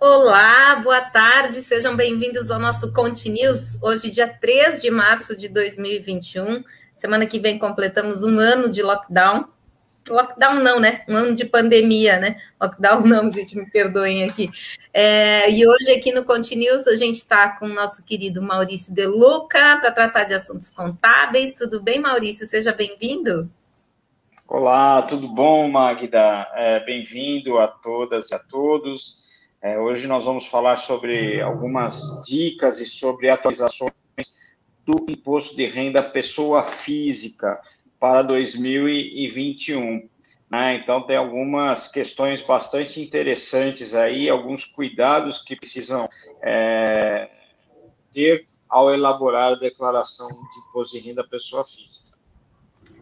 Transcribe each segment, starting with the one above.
Olá, boa tarde, sejam bem-vindos ao nosso Conte News. Hoje, dia 3 de março de 2021. Semana que vem completamos um ano de lockdown. Lockdown não, né? Um ano de pandemia, né? Lockdown não, gente, me perdoem aqui. É, e hoje aqui no Conte News a gente está com o nosso querido Maurício De Luca para tratar de assuntos contábeis. Tudo bem, Maurício? Seja bem-vindo. Olá, tudo bom, Magda? É, Bem-vindo a todas e a todos. É, hoje nós vamos falar sobre algumas dicas e sobre atualizações do imposto de renda pessoa física para 2021. Né? Então, tem algumas questões bastante interessantes aí, alguns cuidados que precisam é, ter ao elaborar a declaração de imposto de renda pessoa física.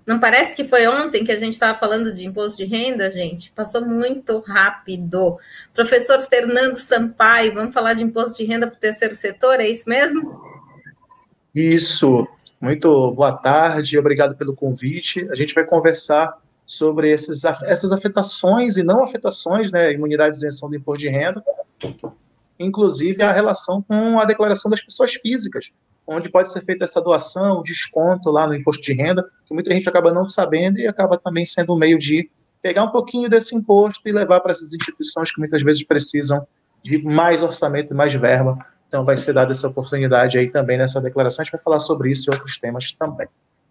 Não parece que foi ontem que a gente estava falando de imposto de renda, gente? Passou muito rápido. Professor Fernando Sampaio, vamos falar de imposto de renda para o terceiro setor, é isso mesmo? Isso. Muito boa tarde, obrigado pelo convite. A gente vai conversar sobre esses, essas afetações e não afetações, né, imunidade e isenção do imposto de renda, inclusive a relação com a declaração das pessoas físicas, onde pode ser feita essa doação, desconto lá no imposto de renda, que muita gente acaba não sabendo e acaba também sendo um meio de pegar um pouquinho desse imposto e levar para essas instituições que muitas vezes precisam de mais orçamento e mais verba. Então vai ser dada essa oportunidade aí também nessa declaração. A gente vai falar sobre isso e outros temas também.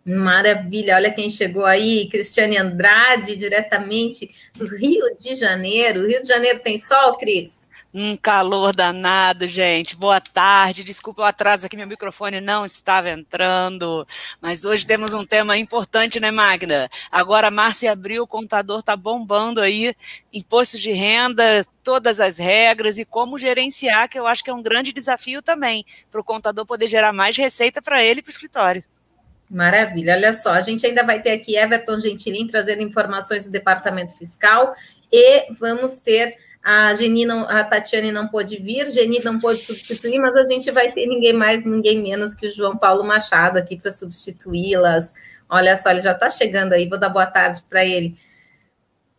Maravilha, olha quem chegou aí, Cristiane Andrade, diretamente do Rio de Janeiro. Rio de Janeiro tem sol, Cris? Um calor danado, gente. Boa tarde. Desculpa o atraso aqui, meu microfone não estava entrando. Mas hoje temos um tema importante, né, Magda? Agora, Márcia abriu, o contador está bombando aí. Imposto de renda, todas as regras e como gerenciar, que eu acho que é um grande desafio também, para o contador poder gerar mais receita para ele e para o escritório. Maravilha, olha só, a gente ainda vai ter aqui Everton Gentilin trazendo informações do Departamento Fiscal e vamos ter a Geni não, a Tatiane não pôde vir, Geni não pôde substituir, mas a gente vai ter ninguém mais, ninguém menos que o João Paulo Machado aqui para substituí-las. Olha só, ele já está chegando aí, vou dar boa tarde para ele.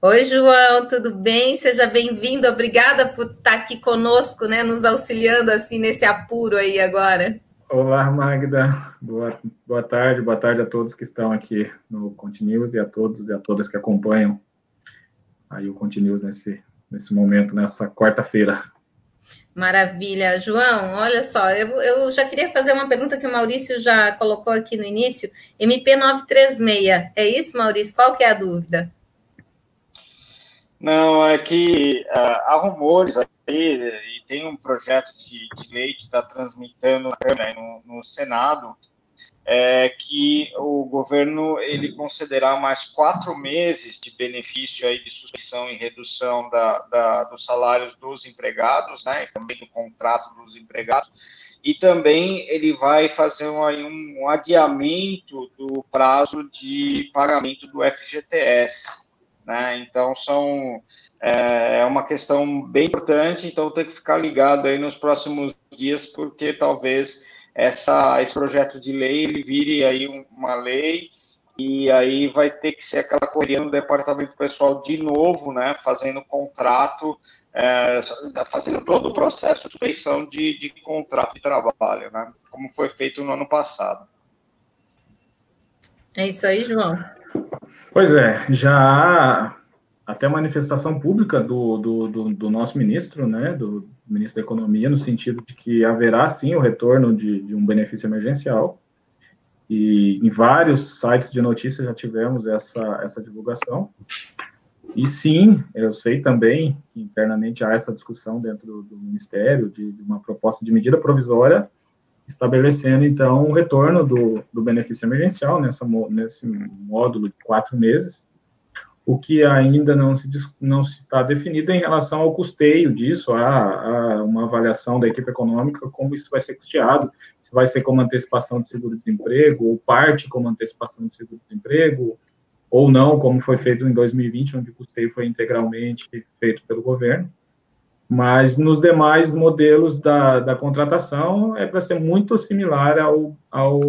Oi, João, tudo bem? Seja bem-vindo. Obrigada por estar tá aqui conosco, né? Nos auxiliando assim nesse apuro aí agora. Olá, Magda. Boa, boa tarde, boa tarde a todos que estão aqui no Continuous e a todos e a todas que acompanham aí o Continuous nesse nesse momento, nessa quarta-feira. Maravilha. João, olha só, eu, eu já queria fazer uma pergunta que o Maurício já colocou aqui no início. MP 936, é isso, Maurício? Qual que é a dúvida? Não, é que uh, há rumores aí, e tem um projeto de, de lei que está transmitando no, no Senado, é que o governo ele concederá mais quatro meses de benefício aí de suspensão e redução da, da, dos salários dos empregados, né, também do contrato dos empregados, e também ele vai fazer um, um adiamento do prazo de pagamento do FGTS, né, então são é, é uma questão bem importante, então tem que ficar ligado aí nos próximos dias, porque talvez essa, esse projeto de lei ele vire aí uma lei e aí vai ter que ser aquela correria no departamento pessoal de novo, né, fazendo contrato, é, fazendo todo o processo de suspensão de, de contrato de trabalho, né, como foi feito no ano passado. É isso aí, João. Pois é, já até manifestação pública do, do, do, do nosso ministro, né, do, ministro da Economia, no sentido de que haverá sim o retorno de, de, um benefício emergencial. E em vários sites de notícias já tivemos essa, essa divulgação. E sim, eu sei também que internamente há essa discussão dentro do, do Ministério de, de, uma proposta de medida provisória estabelecendo, então, o retorno do, do benefício emergencial nessa, nesse módulo de quatro meses, o que ainda não se, não está definido em relação ao custeio disso, há, uma avaliação da equipe econômica, como isso vai ser custeado, se vai ser como antecipação de seguro-desemprego, ou parte como antecipação de seguro-desemprego, ou não, como foi feito em 2020, onde o custeio foi integralmente feito pelo governo. Mas nos demais modelos da, da contratação, é para ser muito similar ao, ao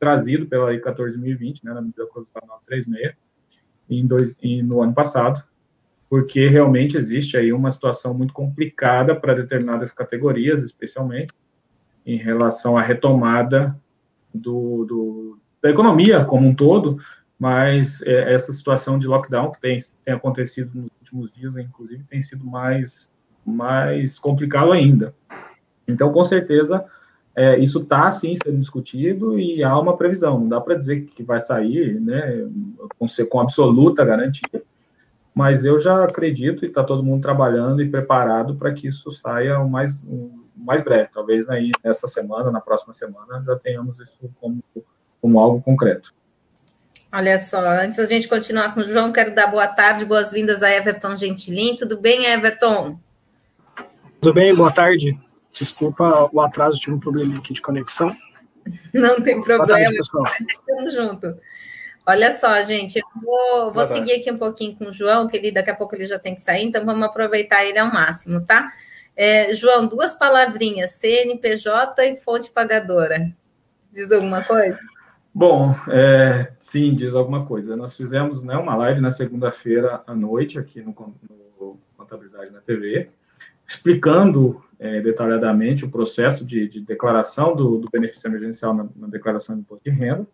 trazido pela Lei 14.020, né, na medida provisória 936, em dois, em, no ano passado, porque realmente existe aí uma situação muito complicada para determinadas categorias, especialmente em relação à retomada do, do, da economia como um todo, mas é, essa situação de lockdown que tem, tem acontecido nos últimos dias, inclusive, tem sido mais, mais complicado ainda. Então, com certeza, é, isso está, sim, sendo discutido e há uma previsão. Não dá para dizer que vai sair né, com, com absoluta garantia, mas eu já acredito e está todo mundo trabalhando e preparado para que isso saia o mais, o mais breve. Talvez aí, nessa semana, na próxima semana, já tenhamos isso como, como algo concreto. Olha só, antes da gente continuar com o João, quero dar boa tarde, boas-vindas a Everton Gentilin. Tudo bem, Everton? Tudo bem, boa tarde. Desculpa o atraso, tive um problema aqui de conexão. Não tem problema, estamos junto. Olha só, gente, eu vou, vou seguir aqui um pouquinho com o João, que ele, daqui a pouco ele já tem que sair, então vamos aproveitar ele ao máximo, tá? É, João, duas palavrinhas, CNPJ e fonte pagadora. Diz alguma coisa? Bom, é, sim, diz alguma coisa. Nós fizemos né, uma live na segunda-feira à noite aqui no, no Contabilidade na TV, explicando é, detalhadamente o processo de, de declaração do, do, benefício emergencial na, na declaração de imposto de renda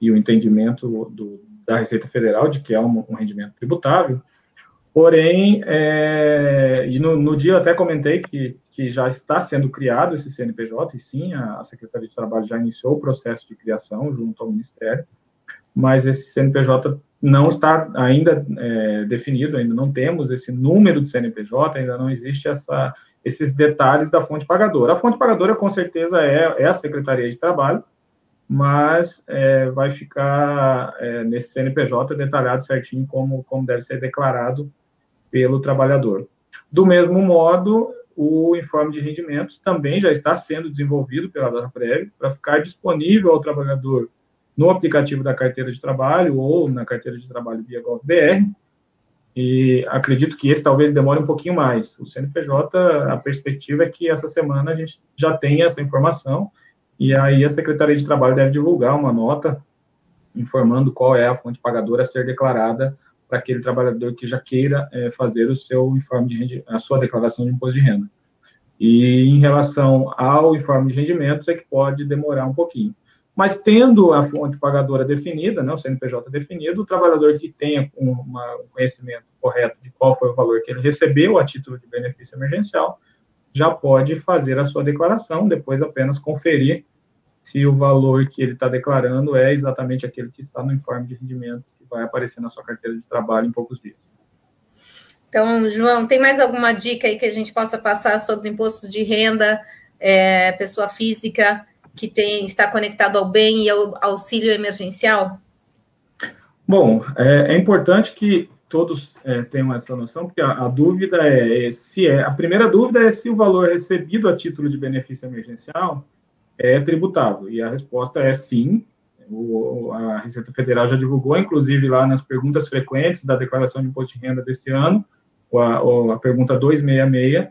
e o entendimento do, da Receita Federal de que é um, um rendimento tributável. Porém, é, e no, no, dia eu até comentei que, que já está sendo criado esse CNPJ, e sim, a, a Secretaria de Trabalho já iniciou o processo de criação junto ao Ministério, mas esse CNPJ não está ainda é, definido, ainda não temos esse número de CNPJ, ainda não existe essa, esses detalhes da fonte pagadora. A fonte pagadora, com certeza, é, é a Secretaria de Trabalho, mas é, vai ficar é, nesse CNPJ detalhado certinho como, como deve ser declarado pelo trabalhador. Do mesmo modo, o informe de rendimentos também já está sendo desenvolvido pela DataPrev para ficar disponível ao trabalhador no aplicativo da carteira de trabalho ou na carteira de trabalho via GovBR, e acredito que esse talvez demore um pouquinho mais. O CNPJ, a perspectiva é que essa semana a gente já tenha essa informação, e aí a Secretaria de Trabalho deve divulgar uma nota informando qual é a fonte pagadora a ser declarada para aquele trabalhador que já queira é, fazer o seu informe de rende, a sua declaração de imposto de renda. E em relação ao informe de rendimentos é que pode demorar um pouquinho. Mas tendo a fonte pagadora definida, né, o CNPJ definido, o trabalhador que tenha uma, um conhecimento correto de qual foi o valor que ele recebeu a título de benefício emergencial, já pode fazer a sua declaração, depois apenas conferir se o valor que ele está declarando é exatamente aquele que está no informe de rendimento que vai aparecer na sua carteira de trabalho em poucos dias. Então, João, tem mais alguma dica aí que a gente possa passar sobre imposto de renda, é, pessoa física, que tem, está conectado ao bem e ao auxílio emergencial? Bom, é, é importante que todos é, tenham essa noção, porque a, a dúvida é, é se é a primeira dúvida é se o valor recebido a título de benefício emergencial é tributável. E a resposta é sim. O, a Receita Federal já divulgou, inclusive lá nas perguntas frequentes da declaração de imposto de renda desse ano, a, a pergunta 266,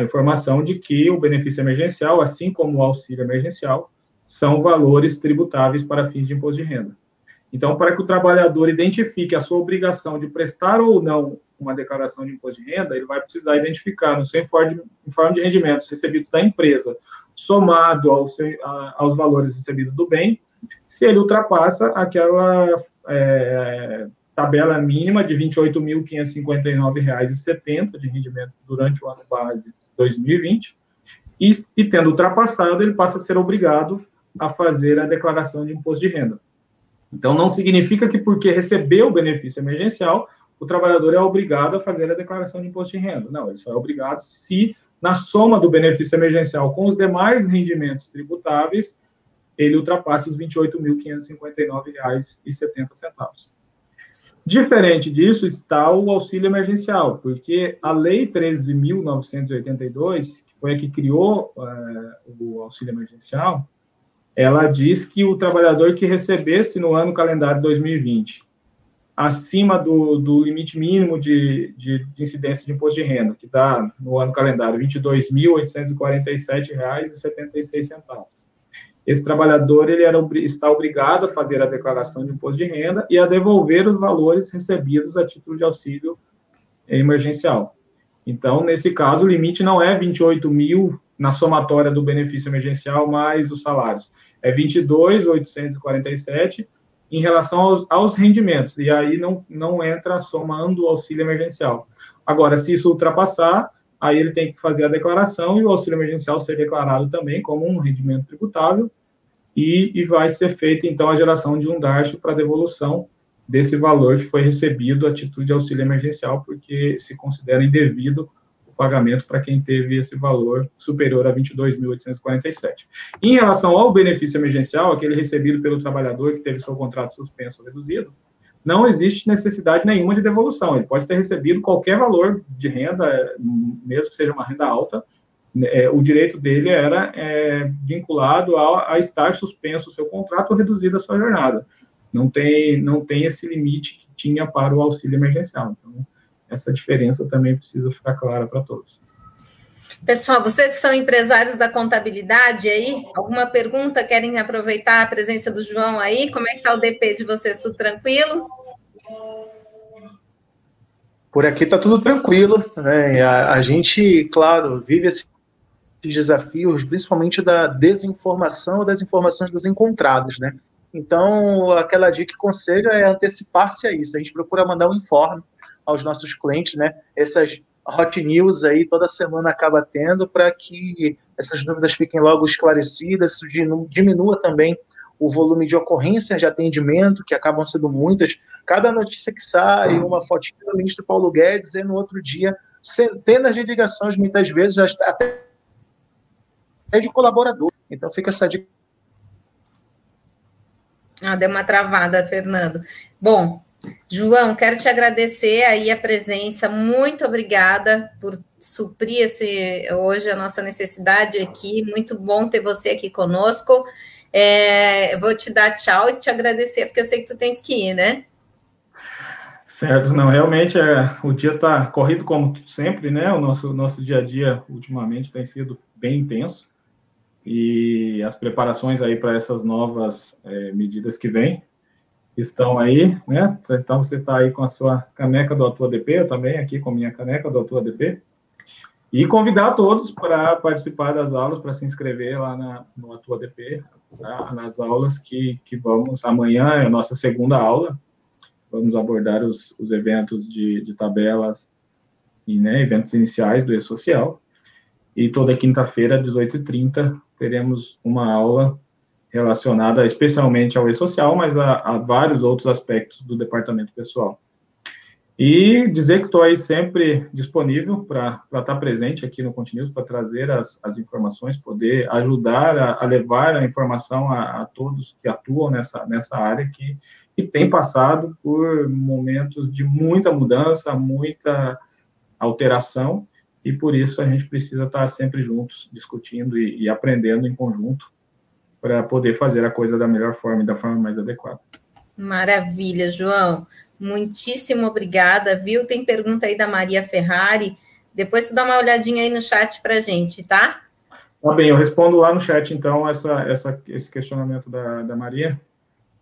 a informação de que o benefício emergencial, assim como o auxílio emergencial, são valores tributáveis para fins de imposto de renda. Então, para que o trabalhador identifique a sua obrigação de prestar ou não uma declaração de imposto de renda, ele vai precisar identificar no seu informe de rendimentos recebidos da empresa, somado ao seu, a, aos valores recebidos do bem, se ele ultrapassa aquela é, tabela mínima de R$ 28.559,70 de rendimento durante o ano base 2020, e, e tendo ultrapassado, ele passa a ser obrigado a fazer a declaração de imposto de renda. Então, não significa que porque recebeu o benefício emergencial, o trabalhador é obrigado a fazer a declaração de imposto de renda. Não, ele só é obrigado se, na soma do benefício emergencial com os demais rendimentos tributáveis, ele ultrapassa os R$ 28.559,70. Diferente disso está o auxílio emergencial, porque a Lei 13.982, que foi a que criou uh, o auxílio emergencial, ela diz que o trabalhador que recebesse no ano calendário 2020 acima do, do limite mínimo de, de, de, incidência de imposto de renda, que dá no ano calendário R$ 22.847,76 esse trabalhador ele era, está obrigado a fazer a declaração de imposto de renda e a devolver os valores recebidos a título de auxílio emergencial. Então, nesse caso, o limite não é 28 mil na somatória do benefício emergencial mais os salários, é 22.847 em relação aos, aos, rendimentos, e aí não, não entra somando o auxílio emergencial. Agora, se isso ultrapassar, aí ele tem que fazer a declaração e o auxílio emergencial ser declarado também como um rendimento tributável, e, e vai ser feita, então, a geração de um DART para devolução desse valor que foi recebido a título de auxílio emergencial, porque se considera indevido o pagamento para quem teve esse valor superior a 22.847. Em relação ao benefício emergencial, aquele recebido pelo trabalhador que teve seu contrato suspenso ou reduzido, não existe necessidade nenhuma de devolução. Ele pode ter recebido qualquer valor de renda, mesmo que seja uma renda alta, é, o direito dele era é, vinculado a, a, estar suspenso o seu contrato ou reduzido a sua jornada não tem, não tem esse limite que tinha para o auxílio emergencial. Então, essa diferença também precisa ficar clara para todos. Pessoal, vocês são empresários da contabilidade aí, alguma pergunta? Querem aproveitar a presença do João aí? Como é que está o DP de vocês? Tudo tranquilo? Por aqui está tudo tranquilo. Né? A, a, gente, claro, vive esses desafios, principalmente da desinformação, das informações desencontradas, né? Então, aquela dica que conselho é antecipar-se a isso. A gente procura mandar um informe aos nossos clientes, né? Essas hot news aí toda semana acaba tendo para que essas dúvidas fiquem logo esclarecidas, isso diminua também o volume de ocorrências de atendimento, que acabam sendo muitas. Cada notícia que sai, uma fotinha do ministro Paulo Guedes, e no outro dia, centenas de ligações, muitas vezes até de colaborador. Então fica essa dica ah, deu uma travada, Fernando. Bom, João, quero te agradecer aí a presença. Muito obrigada por suprir esse, hoje a nossa necessidade aqui. Muito bom ter você aqui conosco. É, vou te dar tchau e te agradecer, porque eu sei que tu tens que ir, né? Certo, não, realmente é, o dia está corrido como sempre, né? O nosso, nosso dia a dia ultimamente tem sido bem intenso e as preparações aí para essas novas é, medidas que vêm estão aí, né? Então você está aí com a sua caneca do Atua DP, eu também aqui com a minha caneca do Atua DP. E convidar todos para participar das aulas, para se inscrever lá na, no Atua DP, tá? nas aulas que, que vamos. Amanhã é a nossa segunda aula, vamos abordar os, os eventos de, de tabelas e né, eventos iniciais do E-Social. E toda quinta-feira, 18h30, teremos uma aula relacionada especialmente ao e-social, mas a, a, vários outros aspectos do departamento pessoal. E dizer que estou aí sempre disponível para estar presente aqui no Continuous, para trazer as, as informações, poder ajudar a, a levar a informação a, a, todos que atuam nessa, nessa área, que, que tem passado por momentos de muita mudança, muita alteração, e por isso a gente precisa estar sempre juntos, discutindo e, e aprendendo em conjunto para poder fazer a coisa da melhor forma e da forma mais adequada. Maravilha, João. Muitíssimo obrigada, viu? Tem pergunta aí da Maria Ferrari. Depois você dá uma olhadinha aí no chat para a gente, tá? Tá bem, eu respondo lá no chat, então, essa, essa, esse questionamento da, da Maria.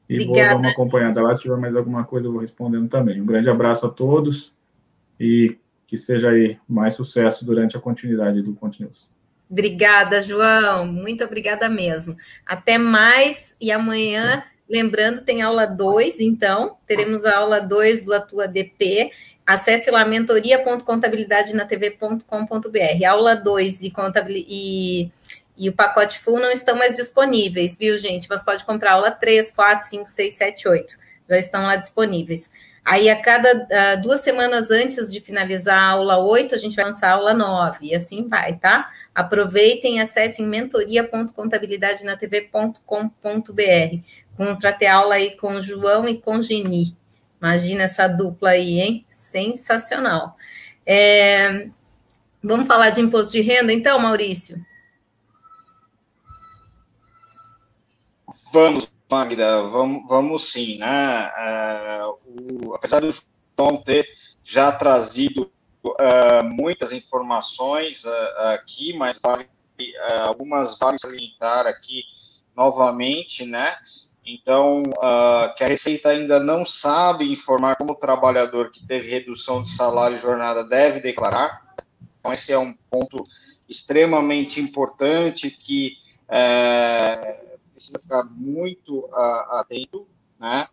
E Obrigada. vou dar uma acompanhada lá. Se tiver mais alguma coisa, eu vou respondendo também. Um grande abraço a todos e que seja aí mais sucesso durante a continuidade do Continuous. Obrigada, João. Muito obrigada mesmo. Até mais e amanhã, lembrando, tem aula 2, então, teremos a aula 2 do Atua DP. Acesse lá mentoria.contabilidadenatv.com.br. Aula 2 e, e, e o pacote full não estão mais disponíveis, viu, gente? Mas pode comprar aula 3, 4, 5, 6, 7, 8. Já estão lá disponíveis. Aí, a cada uh, duas semanas antes de finalizar a aula 8, a gente vai lançar a aula 9, e assim vai, tá? Aproveitem e acessem mentoria.contabilidadenatv.com.br para ter aula aí com o João e com o Geni. Imagina essa dupla aí, hein? Sensacional. É, vamos falar de imposto de renda, então, Maurício? Vamos. Magda, vamos, vamos sim, né? Uh, o, apesar do João ter já trazido uh, muitas informações uh, aqui, mas vale, algumas vale salientar aqui novamente, né? Então, que a Receita ainda não sabe informar como o trabalhador que teve redução de salário e jornada deve declarar. Então, esse é um ponto extremamente importante que precisa ficar muito uh, atento, né?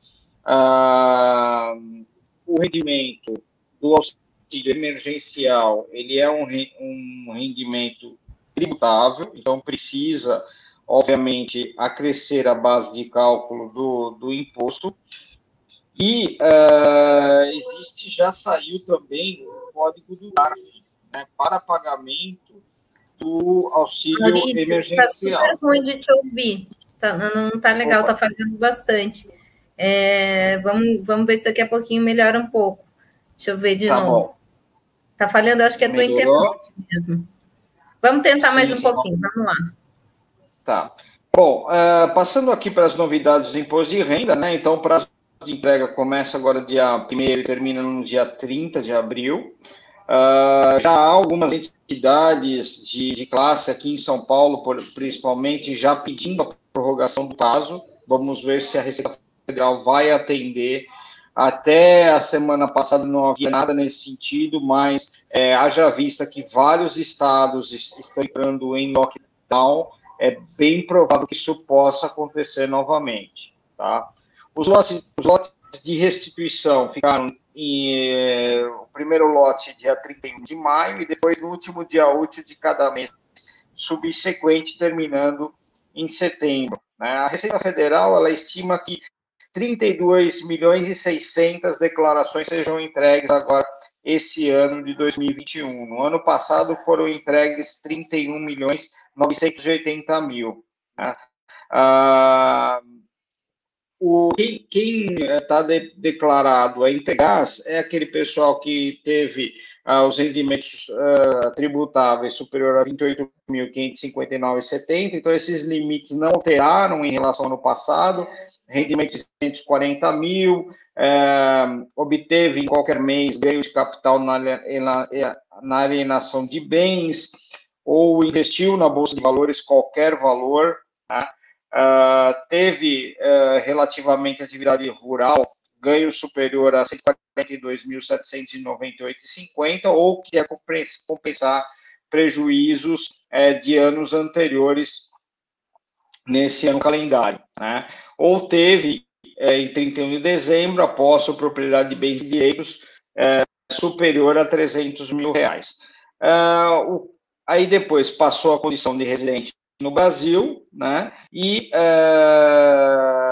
Uh, o rendimento do auxílio emergencial, ele é um, um rendimento tributável, então precisa obviamente, acrescer a base de cálculo do, do imposto. E uh, existe, já saiu também o código do DARF, né, para pagamento do auxílio Maurício, emergencial. Está super ruim de te ouvir, tá, não está legal, está falhando bastante. É, vamos, vamos ver se daqui a pouquinho melhora um pouco. Deixa eu ver de tá novo. Está falhando, acho que é a tua internet mesmo. Vamos tentar mais um pouquinho, vamos lá. Tá. Bom, uh, passando aqui para as novidades do imposto de renda, né? Então, o prazo de entrega começa agora dia 1 e termina no dia 30 de abril. Uh, já há algumas entidades de, de, classe aqui em São Paulo, por, principalmente, já pedindo a prorrogação do prazo. Vamos ver se a Receita Federal vai atender. Até a semana passada não havia nada nesse sentido, mas é, haja vista que vários estados estão entrando em lockdown é bem provável que isso possa acontecer novamente. Tá? Os, lotes, os lotes de restituição ficaram em eh, o primeiro lote dia 31 de maio e depois no último dia útil de cada mês subsequente, terminando em setembro. Né? A Receita Federal ela estima que 32 milhões e 600 declarações sejam entregues agora esse ano de 2021. No ano passado foram entregues 31 milhões 980 mil. Né? Ah, o, quem está de, declarado a Integás é aquele pessoal que teve ah, os rendimentos ah, tributáveis superior a 28.559,70, então esses limites não alteraram em relação ao ano passado, rendimento de 140 mil, eh, obteve em qualquer mês ganho de capital na, na, na alienação de bens, ou investiu na Bolsa de Valores qualquer valor, uh, teve uh, relativamente atividade rural ganho superior a 142.798,50 ou quer compensar prejuízos uh, de anos anteriores nesse ano calendário, né? Ou teve eh, em 31 de dezembro, a posse ou propriedade de bens e direitos eh, superior a 300 mil reais. Uh, o aí depois passou a condição de residente no Brasil, né, e é,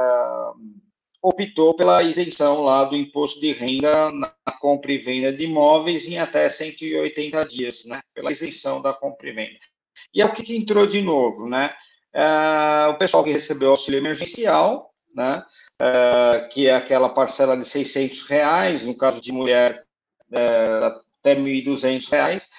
optou pela isenção lá do imposto de renda na compra e venda de imóveis em até 180 dias, né, pela isenção da compra e venda. E é o que, que entrou de novo, né, é, o pessoal que recebeu auxílio emergencial, né, é, que é aquela parcela de 600 reais, no caso de mulher, é, até 1.200 reais,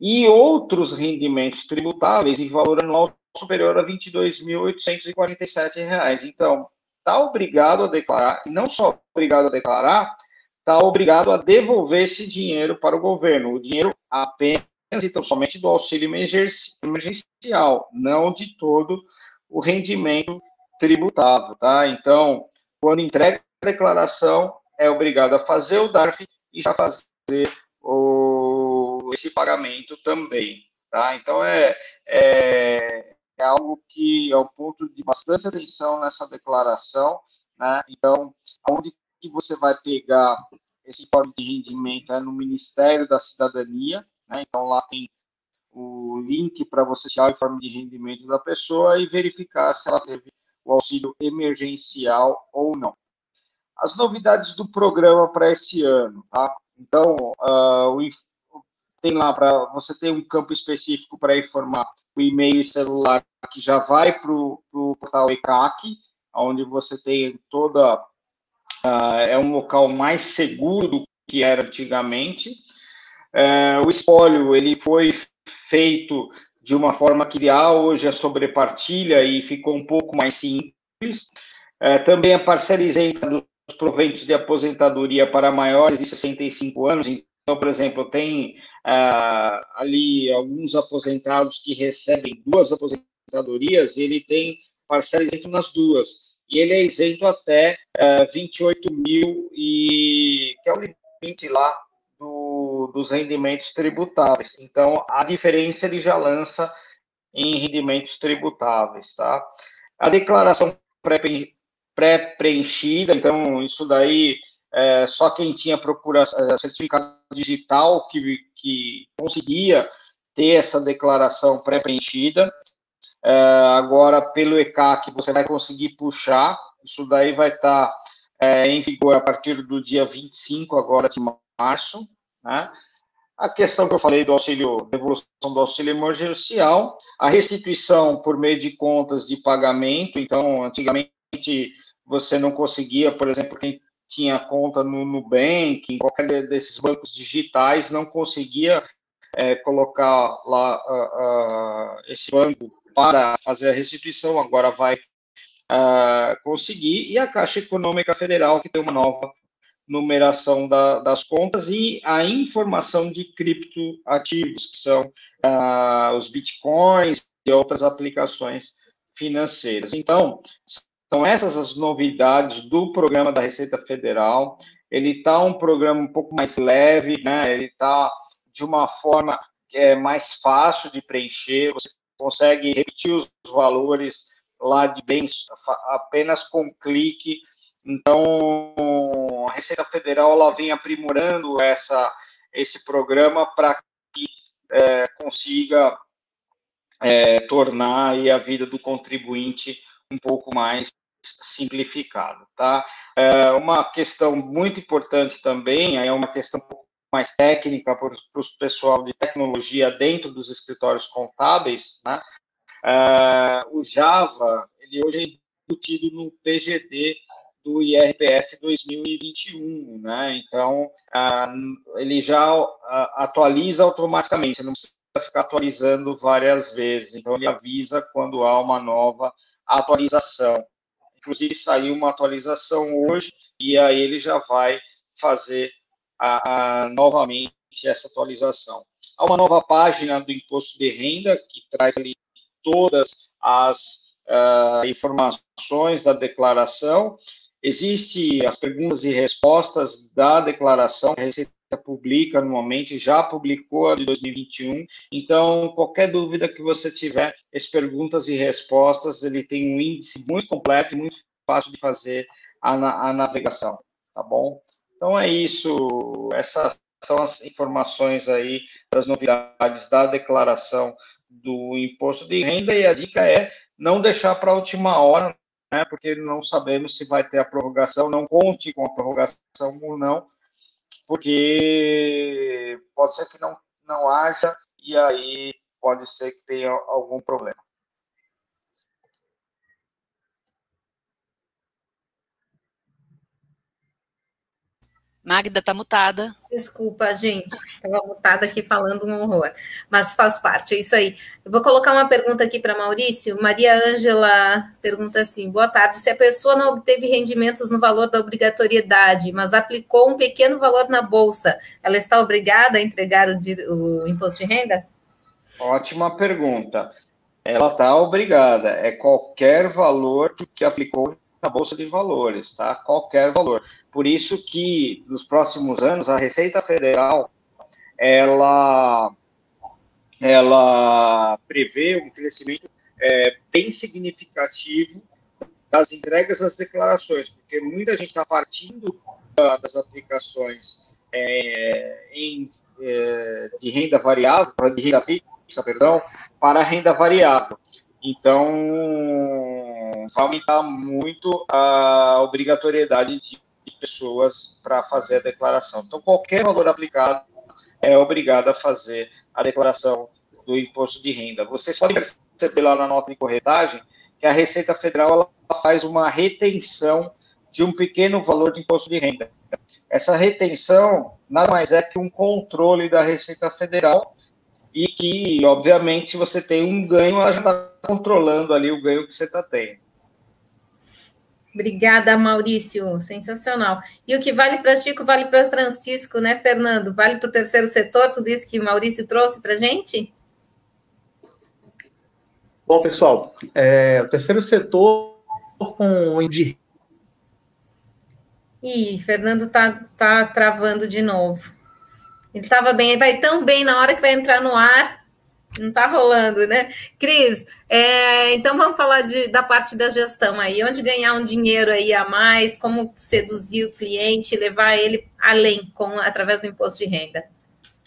e outros rendimentos tributáveis em valor anual superior a R$ 22.847. Então, está obrigado a declarar, e não só obrigado a declarar, está obrigado a devolver esse dinheiro para o governo. O dinheiro apenas e tão somente do auxílio emergencial, não de todo o rendimento tributável, tá? Então, quando entrega a declaração, é obrigado a fazer o DARF e já fazer o esse pagamento também. Tá? Então, é, é, é algo que é um ponto de bastante atenção nessa declaração. Né? Então, onde que você vai pegar esse informe de rendimento é no Ministério da Cidadania. Né? Então, lá tem o link para você tirar o informe de rendimento da pessoa e verificar se ela teve o auxílio emergencial ou não. As novidades do programa para esse ano, tá? Então, uh, o, tem lá para você ter um campo específico para informar o e-mail e celular que já vai para o portal ECAC, onde você tem toda uh, é um local mais seguro do que era antigamente. Uh, o espólio ele foi feito de uma forma que hoje a sobrepartilha e ficou um pouco mais simples. Uh, também a parcela isenta dos proventos de aposentadoria para maiores de 65 anos. Então, por exemplo, tem ah, ali alguns aposentados que recebem duas aposentadorias, ele tem parcelas isento nas duas. e ele é isento até uh, 28 mil, e, que é o limite lá do, dos rendimentos tributáveis. Então, a diferença ele já lança em rendimentos tributáveis, tá? A declaração pré-preenchida, então, isso daí, é, só quem tinha procura é, certificado digital que, que conseguia ter essa declaração pré-preenchida. É, agora, pelo ECAC, você vai conseguir puxar, isso daí vai estar tá, é, em vigor a partir do dia 25 agora de março, né? A questão que eu falei do auxílio, devolução do auxílio emergencial, a restituição por meio de contas de pagamento, então, antigamente você não conseguia, por exemplo, quem tinha conta no Nubank, em qualquer desses bancos digitais, não conseguia é, colocar lá uh, uh, esse banco para fazer a restituição, agora vai uh, conseguir, e a Caixa Econômica Federal, que tem uma nova numeração da, das contas e a informação de criptoativos, que são os bitcoins e outras aplicações financeiras. Então, são essas as novidades do programa da Receita Federal. Ele está um programa um pouco mais leve, né? ele está de uma forma é mais fácil de preencher, você consegue repetir os valores lá de bens apenas com clique então, a Receita Federal ela vem aprimorando essa, esse programa para que é, consiga é, tornar a vida do contribuinte um pouco mais simplificada. Tá? É, uma questão muito importante também, é uma questão um pouco mais técnica para o pessoal de tecnologia dentro dos escritórios contábeis, né? É, o Java, ele hoje é discutido no PGD do IRPF 2021, né? Então, ah, ele já atualiza automaticamente, não precisa ficar atualizando várias vezes. Então, ele avisa quando há uma nova atualização. Inclusive, saiu uma atualização hoje e aí ele já vai fazer a, a, novamente essa atualização. Há uma nova página do imposto de renda que traz ali todas as uh, informações da declaração Existem as perguntas e respostas da declaração a Receita publica anualmente, já publicou a de 2021. Então, qualquer dúvida que você tiver, as perguntas e respostas, ele tem um índice muito completo e muito fácil de fazer a, a navegação, tá bom? Então é isso, essas são as informações aí das novidades da declaração do imposto de renda e a dica é não deixar para a última hora, né, porque não sabemos se vai ter a prorrogação, não conte com a prorrogação ou não, porque pode ser que não, não haja, e aí pode ser que tenha algum problema. Magda está mutada. Desculpa, gente. Estava mutada aqui falando um horror. Mas faz parte, é isso aí. Eu vou colocar uma pergunta aqui para Maurício. Maria Ângela pergunta assim: boa tarde. Se a pessoa não obteve rendimentos no valor da obrigatoriedade, mas aplicou um pequeno valor na bolsa, ela está obrigada a entregar o, o imposto de renda? Ótima pergunta. Ela está obrigada. É qualquer valor que, que aplicou na Bolsa de Valores, tá? Qualquer valor. Por isso que nos próximos anos a Receita Federal ela ela prevê um crescimento é, bem significativo das entregas das declarações, porque muita gente está partindo das aplicações é, em, é, de renda variável, de renda fixa, perdão, para renda variável. Então, vai aumentar muito a obrigatoriedade de pessoas para fazer a declaração. Então, qualquer valor aplicado é obrigado a fazer a declaração do imposto de renda. Vocês podem perceber lá na nota de corretagem que a Receita Federal faz uma retenção de um pequeno valor de imposto de renda. Essa retenção nada mais é que um controle da Receita Federal e que, obviamente, se você tem um ganho, ela já está controlando ali o ganho que você está tendo. Obrigada, Maurício. Sensacional. E o que vale para Chico, vale para Francisco, né, Fernando? Vale para o terceiro setor, tudo isso que Maurício trouxe para a gente? Bom, pessoal, é, o terceiro setor com o de Ih, Fernando tá, tá travando de novo. Ele estava bem, ele vai tão bem na hora que vai entrar no ar, não está rolando, né? Cris, é, então vamos falar de, da parte da gestão aí, onde ganhar um dinheiro aí a mais, como seduzir o cliente, levar ele além com através do imposto de renda.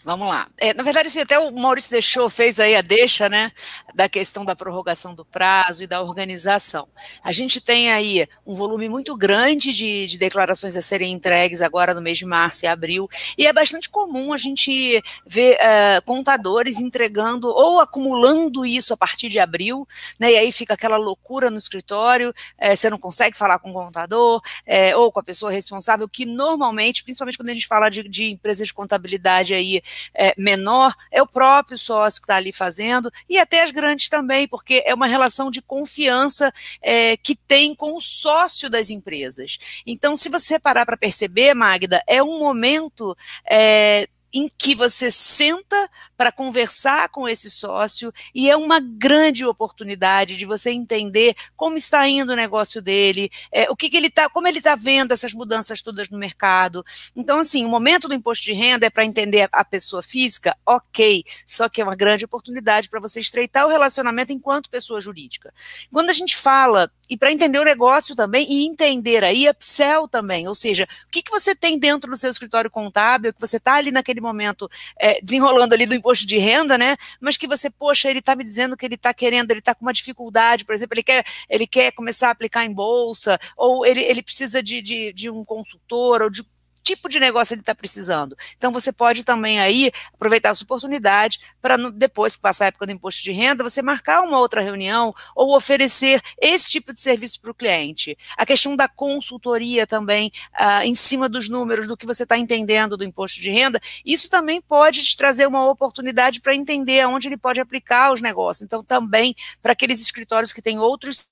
Vamos lá. É, na verdade, assim, até o Maurício deixou, fez aí a deixa, né, da questão da prorrogação do prazo e da organização. A gente tem aí um volume muito grande de, de declarações a serem entregues agora no mês de março e abril, e é bastante comum a gente ver uh, contadores entregando ou acumulando isso a partir de abril, né, e aí fica aquela loucura no escritório, é, você não consegue falar com o contador é, ou com a pessoa responsável, que normalmente, principalmente quando a gente fala de, de empresas de contabilidade aí, é, menor, é o próprio sócio que está ali fazendo, e até as grandes também, porque é uma relação de confiança é, que tem com o sócio das empresas. Então, se você parar para perceber, Magda, é um momento é, em que você senta para conversar com esse sócio e é uma grande oportunidade de você entender como está indo o negócio dele, é, o que, que ele está, como ele está vendo essas mudanças todas no mercado. Então, assim, o momento do imposto de renda é para entender a pessoa física, ok, só que é uma grande oportunidade para você estreitar o relacionamento enquanto pessoa jurídica. Quando a gente fala, e para entender o negócio também, e entender aí upsell também, ou seja, o que, que você tem dentro do seu escritório contábil, que você está ali naquele momento é, desenrolando ali do imposto de renda, né? Mas que você, poxa, ele está me dizendo que ele está querendo, ele está com uma dificuldade, por exemplo, ele quer, ele quer começar a aplicar em bolsa, ou ele, ele precisa de, de, de um consultor, ou de tipo de negócio ele está precisando. Então, você pode também aí aproveitar essa oportunidade para, depois que passar a época do imposto de renda, você marcar uma outra reunião ou oferecer esse tipo de serviço para o cliente. A questão da consultoria também, ah, em cima dos números, do que você está entendendo do imposto de renda, isso também pode te trazer uma oportunidade para entender aonde ele pode aplicar os negócios. Então, também, para aqueles escritórios que têm outros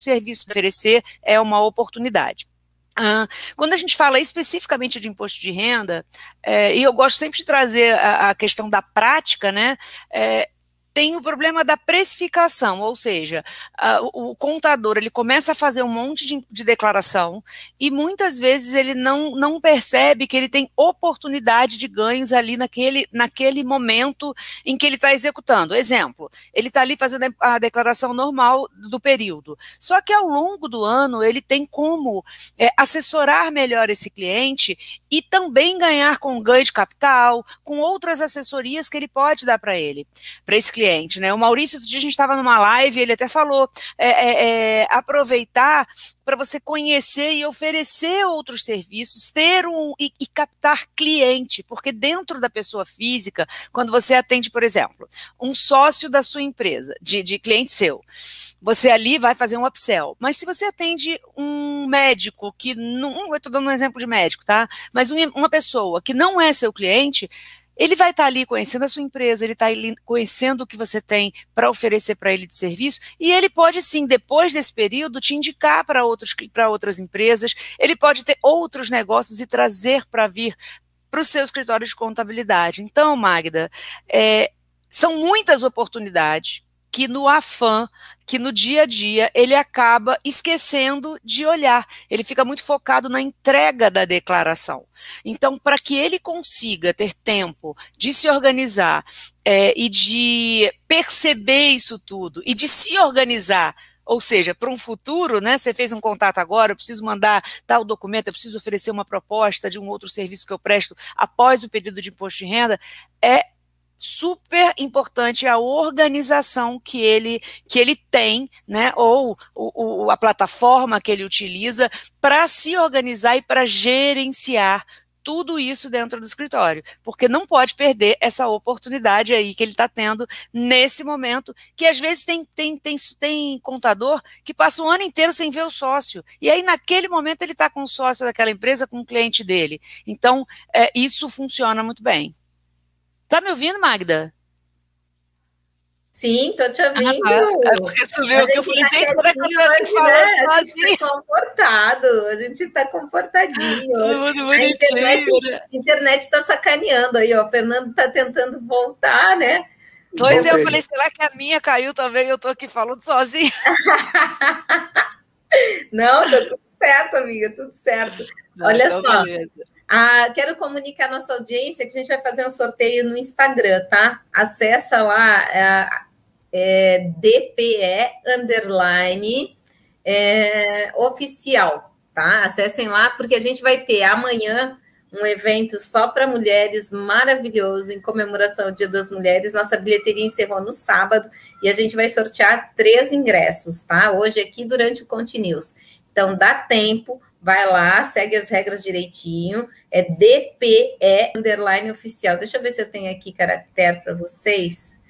serviços para oferecer, é uma oportunidade. Ah, quando a gente fala especificamente de imposto de renda, é, e eu gosto sempre de trazer a, a questão da prática, né? É, tem o problema da precificação, ou seja, o, contador ele começa a fazer um monte de, de, declaração e muitas vezes ele não, não percebe que ele tem oportunidade de ganhos ali naquele, naquele momento em que ele está executando. Exemplo, ele está ali fazendo a declaração normal do período. Só que ao longo do ano ele tem como é, assessorar melhor esse cliente e também ganhar com ganho de capital, com outras assessorias que ele pode dar para ele, para esse cliente cliente, né? O Maurício, outro dia a gente estava numa live, ele até falou é, é, é, aproveitar para você conhecer e oferecer outros serviços, ter um e, e, captar cliente, porque dentro da pessoa física, quando você atende, por exemplo, um sócio da sua empresa, de, de cliente seu, você ali vai fazer um upsell. Mas se você atende um médico que não, eu estou dando um exemplo de médico, tá? Mas uma pessoa que não é seu cliente, ele vai estar tá ali conhecendo a sua empresa, ele está conhecendo o que você tem para oferecer para ele de serviço, e ele pode sim, depois desse período, te indicar para outras empresas, ele pode ter outros negócios e trazer para vir para o seu escritório de contabilidade. Então, Magda, é, são muitas oportunidades que no afã, que no dia a dia, ele acaba esquecendo de olhar. Ele fica muito focado na entrega da declaração. Então, para que ele consiga ter tempo de se organizar é, e de perceber isso tudo e de se organizar ou seja, para um futuro, né? Você fez um contato agora, eu preciso mandar tal documento, eu preciso oferecer uma proposta de um outro serviço que eu presto após o pedido de imposto de renda, é super importante a organização que ele, que ele tem, né, ou o, o, a plataforma que ele utiliza para se organizar e para gerenciar tudo isso dentro do escritório, porque não pode perder essa oportunidade aí que ele está tendo nesse momento, que às vezes tem, tem, tem, tem contador que passa o ano inteiro sem ver o sócio, e aí naquele momento ele está com o sócio daquela empresa, com o cliente dele. Então, é, isso funciona muito bem. Tá me ouvindo, Magda? Sim, tô te ouvindo. Ah, tá. é porque subiu que eu falei, tá gente, será que eu tô aqui falando né? A gente tá comportado, a gente tá comportadinho. Tudo a internet, né? internet tá sacaneando aí, ó. O Fernando tá tentando voltar, né? Pois é, eu falei, será que a minha caiu também? Eu tô aqui falando sozinho. Não, tá tudo certo, amiga, tudo certo. Olha então, só. Ah, quero comunicar à nossa audiência que a gente vai fazer um sorteio no Instagram, tá? Acessa lá é, é, DPE underline é, oficial, tá? Acessem lá, porque a gente vai ter amanhã um evento só para mulheres maravilhoso em comemoração ao Dia das Mulheres. Nossa bilheteria encerrou no sábado e a gente vai sortear três ingressos, tá? Hoje aqui durante o Conte News. Então dá tempo, vai lá, segue as regras direitinho. É DPE underline oficial. Deixa eu ver se eu tenho aqui caractere para vocês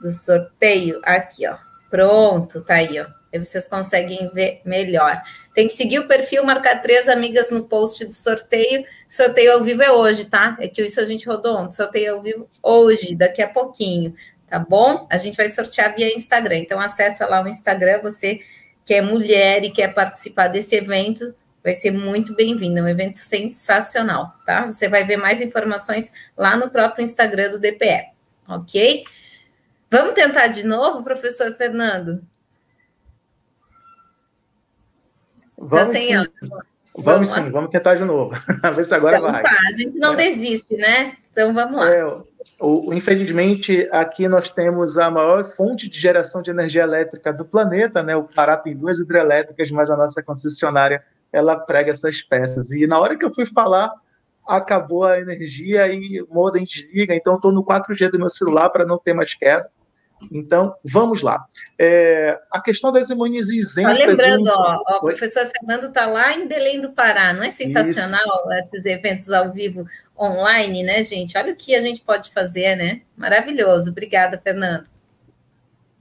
do sorteio. Aqui, ó. Pronto, tá aí, ó. Aí vocês conseguem ver melhor. Tem que seguir o perfil, marcar três amigas no post do sorteio. Sorteio ao vivo é hoje, tá? É que isso a gente rodou ontem. Sorteio ao vivo hoje, daqui a pouquinho, tá bom? A gente vai sortear via Instagram. Então acessa lá o Instagram, você que é mulher e quer participar desse evento, vai ser muito bem-vindo. É um evento sensacional, tá? Você vai ver mais informações lá no próprio Instagram do DPE, ok? Vamos tentar de novo, professor Fernando? Vamos tá sim. Vamos, vamos sim, vamos tentar de novo. ver se agora então, vai. Tá, a gente não é. desiste, né? Então vamos lá. É, o, infelizmente, aqui nós temos a maior fonte de geração de energia elétrica do planeta, né? O Pará tem duas hidrelétricas, mas a nossa concessionária ela prega essas peças. E na hora que eu fui falar, acabou a energia e o modem desliga, então estou no 4G do meu celular para não ter mais queda. Então, vamos lá. É, a questão das imunizações isentas... Só lembrando, ó, ó, o professor Fernando está lá em Belém do Pará. Não é sensacional Isso. esses eventos ao vivo online, né, gente? Olha o que a gente pode fazer, né? Maravilhoso. Obrigada, Fernando.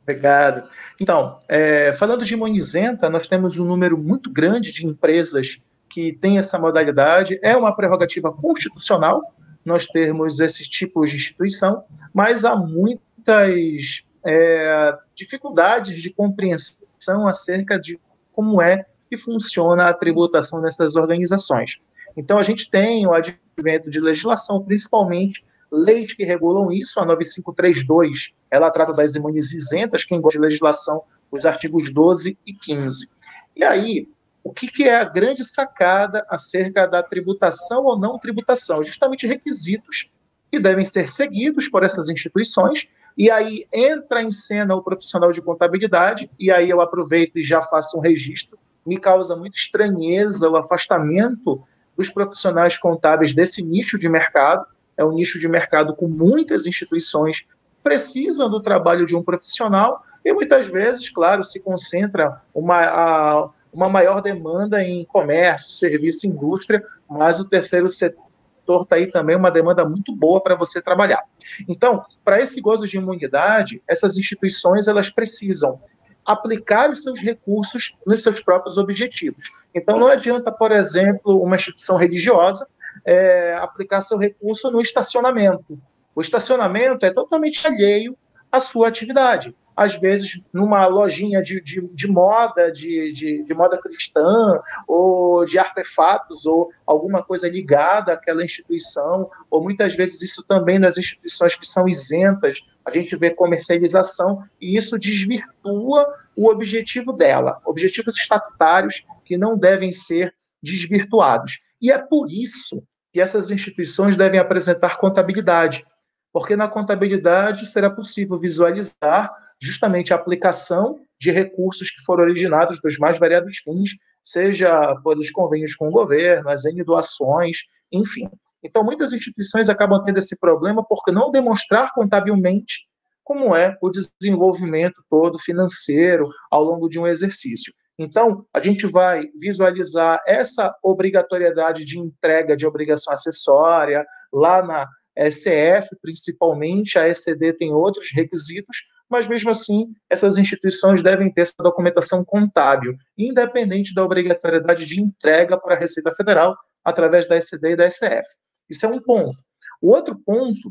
Obrigado. Então, é, falando de imunizenta, nós temos um número muito grande de empresas que têm essa modalidade. É uma prerrogativa constitucional nós termos esse tipo de instituição, mas há muitas é, dificuldades de compreensão acerca de como é que funciona a tributação nessas organizações. Então, a gente tem o advento de legislação, principalmente leis que regulam isso, a 9532, ela trata das imunes isentas, quem gosta de legislação, os artigos 12 e 15. E aí, o que, que, é a grande sacada acerca da tributação ou não tributação? Justamente requisitos que devem ser seguidos por essas instituições e aí entra em cena o profissional de contabilidade, e aí eu aproveito e já faço um registro. Me causa muita estranheza o afastamento dos profissionais contábeis desse nicho de mercado. É um nicho de mercado com muitas instituições precisam do trabalho de um profissional e muitas vezes, claro, se concentra uma, a, uma maior demanda em comércio, serviço, indústria, mas o terceiro setor setor está aí também uma demanda muito boa para você trabalhar. Então, para esse gozo de imunidade, essas instituições elas precisam aplicar os seus recursos nos seus próprios objetivos. Então, não adianta, por exemplo, uma instituição religiosa é, aplicar seu recurso no estacionamento. O estacionamento é totalmente alheio à sua atividade às vezes numa lojinha de, de, de moda, de, de, de, moda cristã, ou de artefatos, ou alguma coisa ligada àquela instituição, ou muitas vezes isso também nas instituições que são isentas, a gente vê comercialização, e isso desvirtua o objetivo dela, objetivos estatutários que não devem ser desvirtuados. E é por isso que essas instituições devem apresentar contabilidade, porque na contabilidade será possível visualizar justamente a aplicação de recursos que foram originados dos mais variados fins, seja pelos convênios com o governo, as N doações, enfim. Então, muitas instituições acabam tendo esse problema porque não demonstrar contabilmente como é o desenvolvimento todo financeiro ao longo de um exercício. Então, a gente vai visualizar essa obrigatoriedade de entrega de obrigação acessória lá na SCF, principalmente, a ECD tem outros requisitos, mas mesmo assim, essas instituições devem ter essa documentação contábil, independente da obrigatoriedade de entrega para a Receita Federal através da SCD e da SF. Isso é um ponto. O outro ponto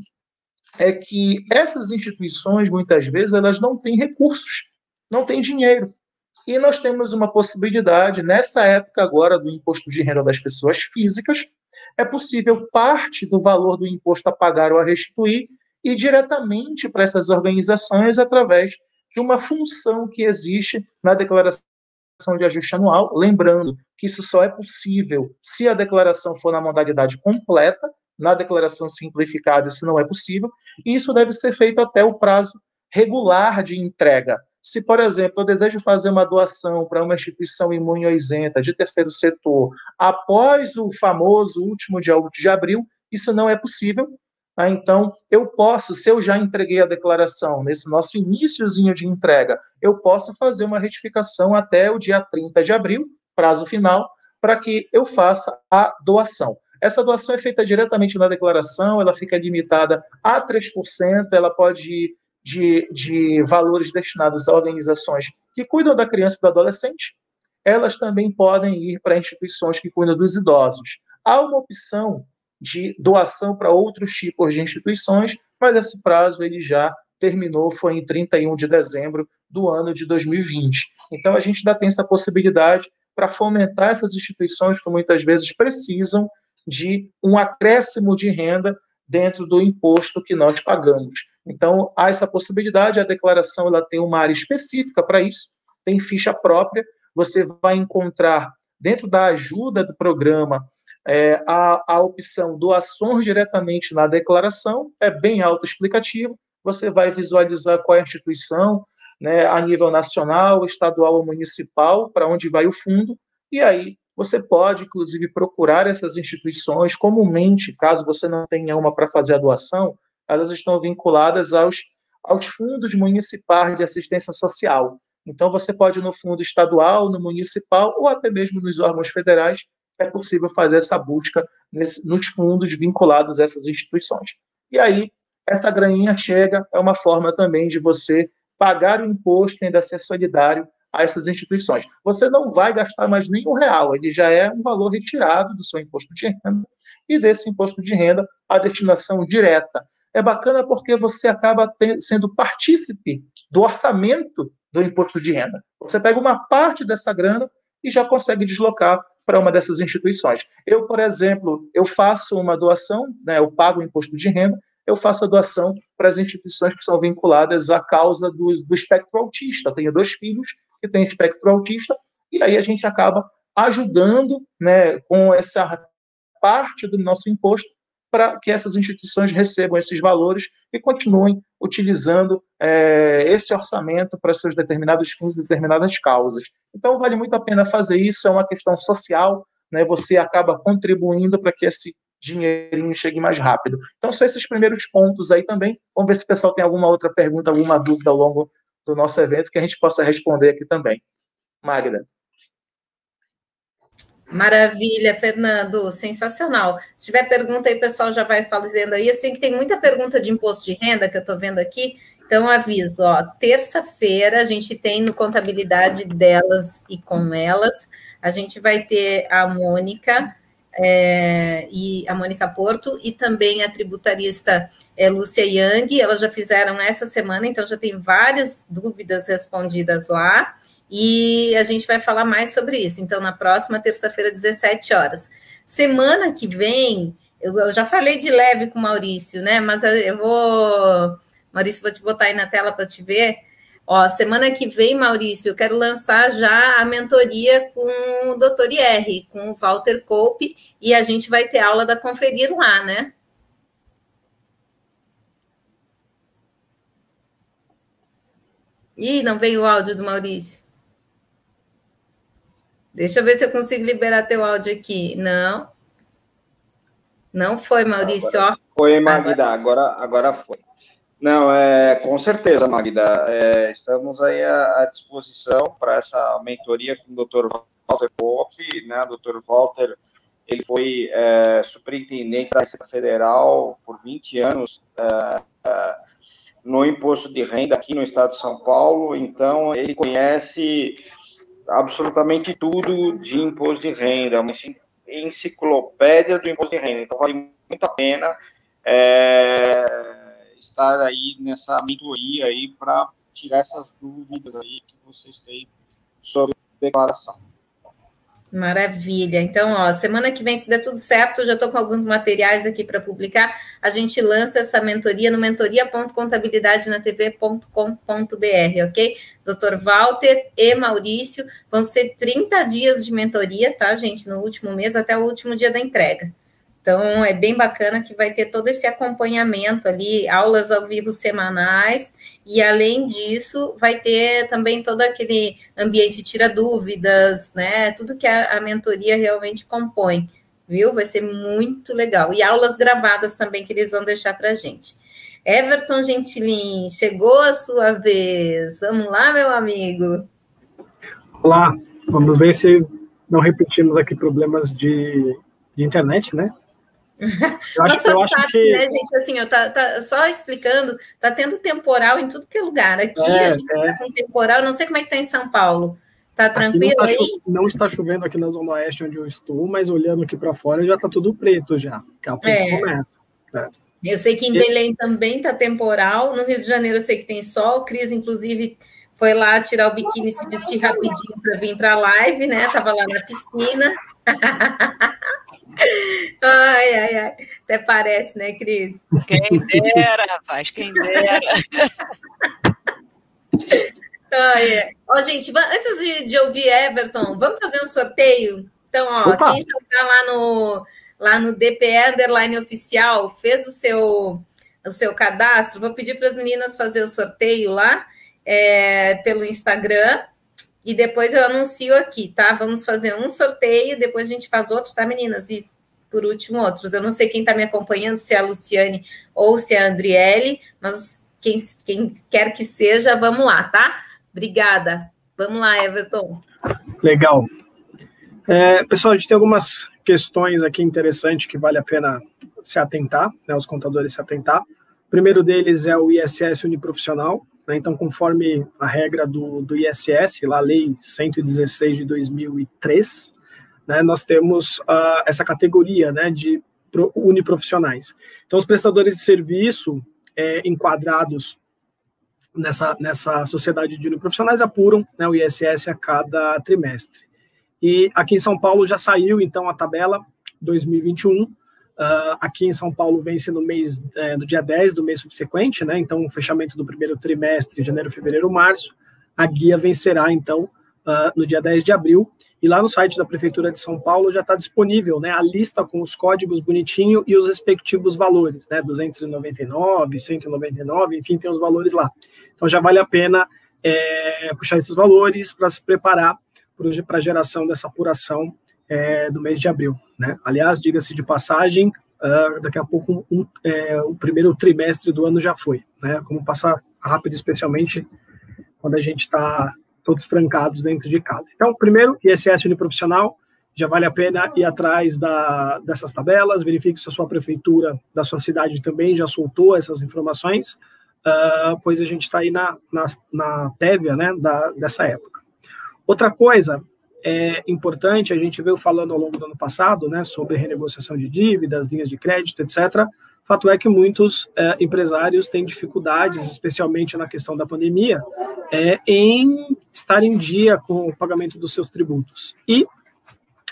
é que essas instituições, muitas vezes, elas não têm recursos, não têm dinheiro. E nós temos uma possibilidade, nessa época agora do imposto de renda das pessoas físicas, é possível parte do valor do imposto a pagar ou a restituir e diretamente para essas organizações através de uma função que existe na declaração declaração de ajuste anual, lembrando que isso só é possível se a declaração for na modalidade completa, na declaração simplificada isso não é possível, e isso deve ser feito até o prazo regular de entrega. Se, por exemplo, eu desejo fazer uma doação para uma instituição imune isenta de terceiro setor após o famoso último dia de abril, isso não é possível. Tá? Então, eu posso, se eu já entreguei a declaração nesse nosso iníciozinho de entrega, eu posso fazer uma retificação até o dia 30 de abril, prazo final, para que eu faça a doação. Essa doação é feita diretamente na declaração, ela fica limitada a 3%, ela pode de, de valores destinados a organizações que cuidam da criança e do adolescente, elas também podem ir para instituições que cuidam dos idosos. Há uma opção de doação para outros tipos de instituições, mas esse prazo ele já terminou, foi em 31 de dezembro do ano de 2020. Então a gente ainda tem essa possibilidade para fomentar essas instituições que muitas vezes precisam de um acréscimo de renda dentro do imposto que nós pagamos. Então, há essa possibilidade, a declaração ela tem uma área específica para isso, tem ficha própria, você vai encontrar dentro da ajuda do programa é, a, a opção doações diretamente na declaração, é bem autoexplicativo, você vai visualizar qual é a instituição, né, a nível nacional, estadual ou municipal, para onde vai o fundo, e aí você pode, inclusive, procurar essas instituições. Comumente, caso você não tenha uma para fazer a doação, elas estão vinculadas aos, aos fundos municipais de assistência social. Então, você pode no fundo estadual, no municipal ou até mesmo nos órgãos federais, é possível fazer essa busca nos fundos vinculados a essas instituições. E aí, essa graninha chega, é uma forma também de você pagar o imposto e ainda ser solidário a essas instituições. Você não vai gastar mais nenhum real, ele já é um valor retirado do seu imposto de renda, e desse imposto de renda, a destinação direta. É bacana porque você acaba sendo partícipe do orçamento do imposto de renda. Você pega uma parte dessa grana e já consegue deslocar para uma dessas instituições. Eu, por exemplo, eu faço uma doação, né, eu pago o imposto de renda, eu faço a doação para as instituições que são vinculadas à causa do, do espectro autista. Eu tenho dois filhos que têm espectro autista, e aí a gente acaba ajudando né, com essa parte do nosso imposto para que essas instituições recebam esses valores e continuem utilizando é, esse orçamento para seus determinados fins, determinadas causas. Então, vale muito a pena fazer isso, é uma questão social, né, você acaba contribuindo para que esse dinheirinho chegue mais rápido. Então, são esses primeiros pontos aí também. Vamos ver se o pessoal tem alguma outra pergunta, alguma dúvida ao longo do nosso evento que a gente possa responder aqui também. Magda. Maravilha, Fernando, sensacional. Se tiver pergunta aí, pessoal já vai fazendo aí. Eu sei que tem muita pergunta de imposto de renda que eu estou vendo aqui, então aviso, ó, terça-feira a gente tem no contabilidade delas e com elas, a gente vai ter a Mônica é, e a Mônica Porto e também a tributarista é, Lúcia Yang, elas já fizeram essa semana, então já tem várias dúvidas respondidas lá. E a gente vai falar mais sobre isso. Então, na próxima terça-feira, 17 horas. Semana que vem, eu, eu, já falei de leve com o Maurício, né? Mas eu vou. Maurício, vou te botar aí na tela para te ver. Ó, semana que vem, Maurício, eu quero lançar já a mentoria com o Dr. IR, com o Walter Coupe, e a gente vai ter aula da Conferir lá, né? Ih, não veio o áudio do Maurício. Deixa eu ver se eu consigo liberar teu áudio aqui. Não. Não foi, Maurício. Agora foi, Magda. Agora, agora foi. Não, é, com certeza, Magda. É, estamos aí à, à disposição para essa mentoria com o Dr. Walter Pop, né? O Dr. Walter, ele foi é, superintendente da Receita Federal por 20 anos é, é, no imposto de renda aqui no estado de São Paulo, então ele conhece absolutamente tudo de imposto de renda, uma enciclopédia do imposto de renda. Então, vale muito a pena é, estar aí nessa mentoria aí para tirar essas dúvidas aí que vocês têm sobre declaração. Maravilha. Então, ó, semana que vem, se der tudo certo, já estou com alguns materiais aqui para publicar. A gente lança essa mentoria no mentoria.contabilidadenatv.com.br, ok? Doutor Walter e Maurício vão ser 30 dias de mentoria, tá, gente? No último mês até o último dia da entrega. Então, é bem bacana que vai ter todo esse acompanhamento ali, aulas ao vivo semanais, e além disso, vai ter também todo aquele ambiente tira dúvidas, né? Tudo que a, a mentoria realmente compõe, viu? Vai ser muito legal. E aulas gravadas também que eles vão deixar para a gente. Everton Gentilin, chegou a sua vez. Vamos lá, meu amigo. Olá, vamos ver se não repetimos aqui problemas de, de internet, né? Eu acho, eu acho que... né, gente? Assim, eu tá, tá, só explicando, tá tendo temporal em tudo que é lugar. Aqui é, a gente é. tá com temporal, não sei como é que tá em São Paulo. Tá tranquilo não, tá aí? não, está chovendo aqui na Zona Oeste onde eu estou, mas olhando aqui para fora já tá tudo preto já. Que é. começa. É. Eu sei que em Belém também tá temporal. No Rio de Janeiro eu sei que tem sol. Cris, inclusive, foi lá tirar o biquíni e se vestir rapidinho para vir para a live, né? Tava lá na piscina. Ai, ai, ai. Até parece, né, Cris? Quem dera, rapaz, quem dera. Ai, é. Ó, gente, antes de, de, ouvir Everton, vamos fazer um sorteio? Então, ó, Opa. quem já está lá no, lá no DPE Underline Oficial, fez o seu, o seu cadastro, vou pedir para as meninas fazer o sorteio lá é, pelo Instagram e depois eu anuncio aqui, tá? Vamos fazer um sorteio, depois a gente faz outro, tá, meninas? E por último, outros. Eu não sei quem está me acompanhando, se é a Luciane ou se é a Andriele, mas quem, quem quer que seja, vamos lá, tá? Obrigada. Vamos lá, Everton. Legal. É, pessoal, a gente tem algumas questões aqui interessantes que vale a pena se atentar, né, os contadores se atentar. O primeiro deles é o ISS uniprofissional? Então, conforme a regra do, do ISS, lá a Lei 116 de 2003, né, nós temos uh, essa categoria né, de uniprofissionais. Então, os prestadores de serviço é, enquadrados nessa, nessa sociedade de uniprofissionais apuram né, o ISS a cada trimestre. E aqui em São Paulo já saiu, então, a tabela 2021, Uh, aqui em São Paulo vence no mês é, no dia 10 do mês subsequente, né? Então, o fechamento do primeiro trimestre, janeiro, fevereiro, março. A guia vencerá, então, uh, no dia 10 de abril. E lá no site da Prefeitura de São Paulo já está disponível né, a lista com os códigos bonitinho e os respectivos valores, né? 299, 199, enfim, tem os valores lá. Então já vale a pena é, puxar esses valores para se preparar para a geração dessa apuração é, do mês de abril. Né? Aliás, diga-se de passagem, uh, daqui a pouco um, é, o primeiro trimestre do ano já foi. Né? Como passar rápido, especialmente quando a gente está todos trancados dentro de casa. Então, primeiro, ISS uniprofissional, já vale a pena ir atrás da, dessas tabelas, verifique se a sua prefeitura da sua cidade também já soltou essas informações, uh, pois a gente está aí na, na, na prévia né, da, dessa época. Outra coisa é importante, a gente veio falando ao longo do ano passado, né, sobre renegociação de dívidas, linhas de crédito, etc. Fato é que muitos é, empresários têm dificuldades, especialmente na questão da pandemia, é, em estar em dia com o pagamento dos seus tributos. E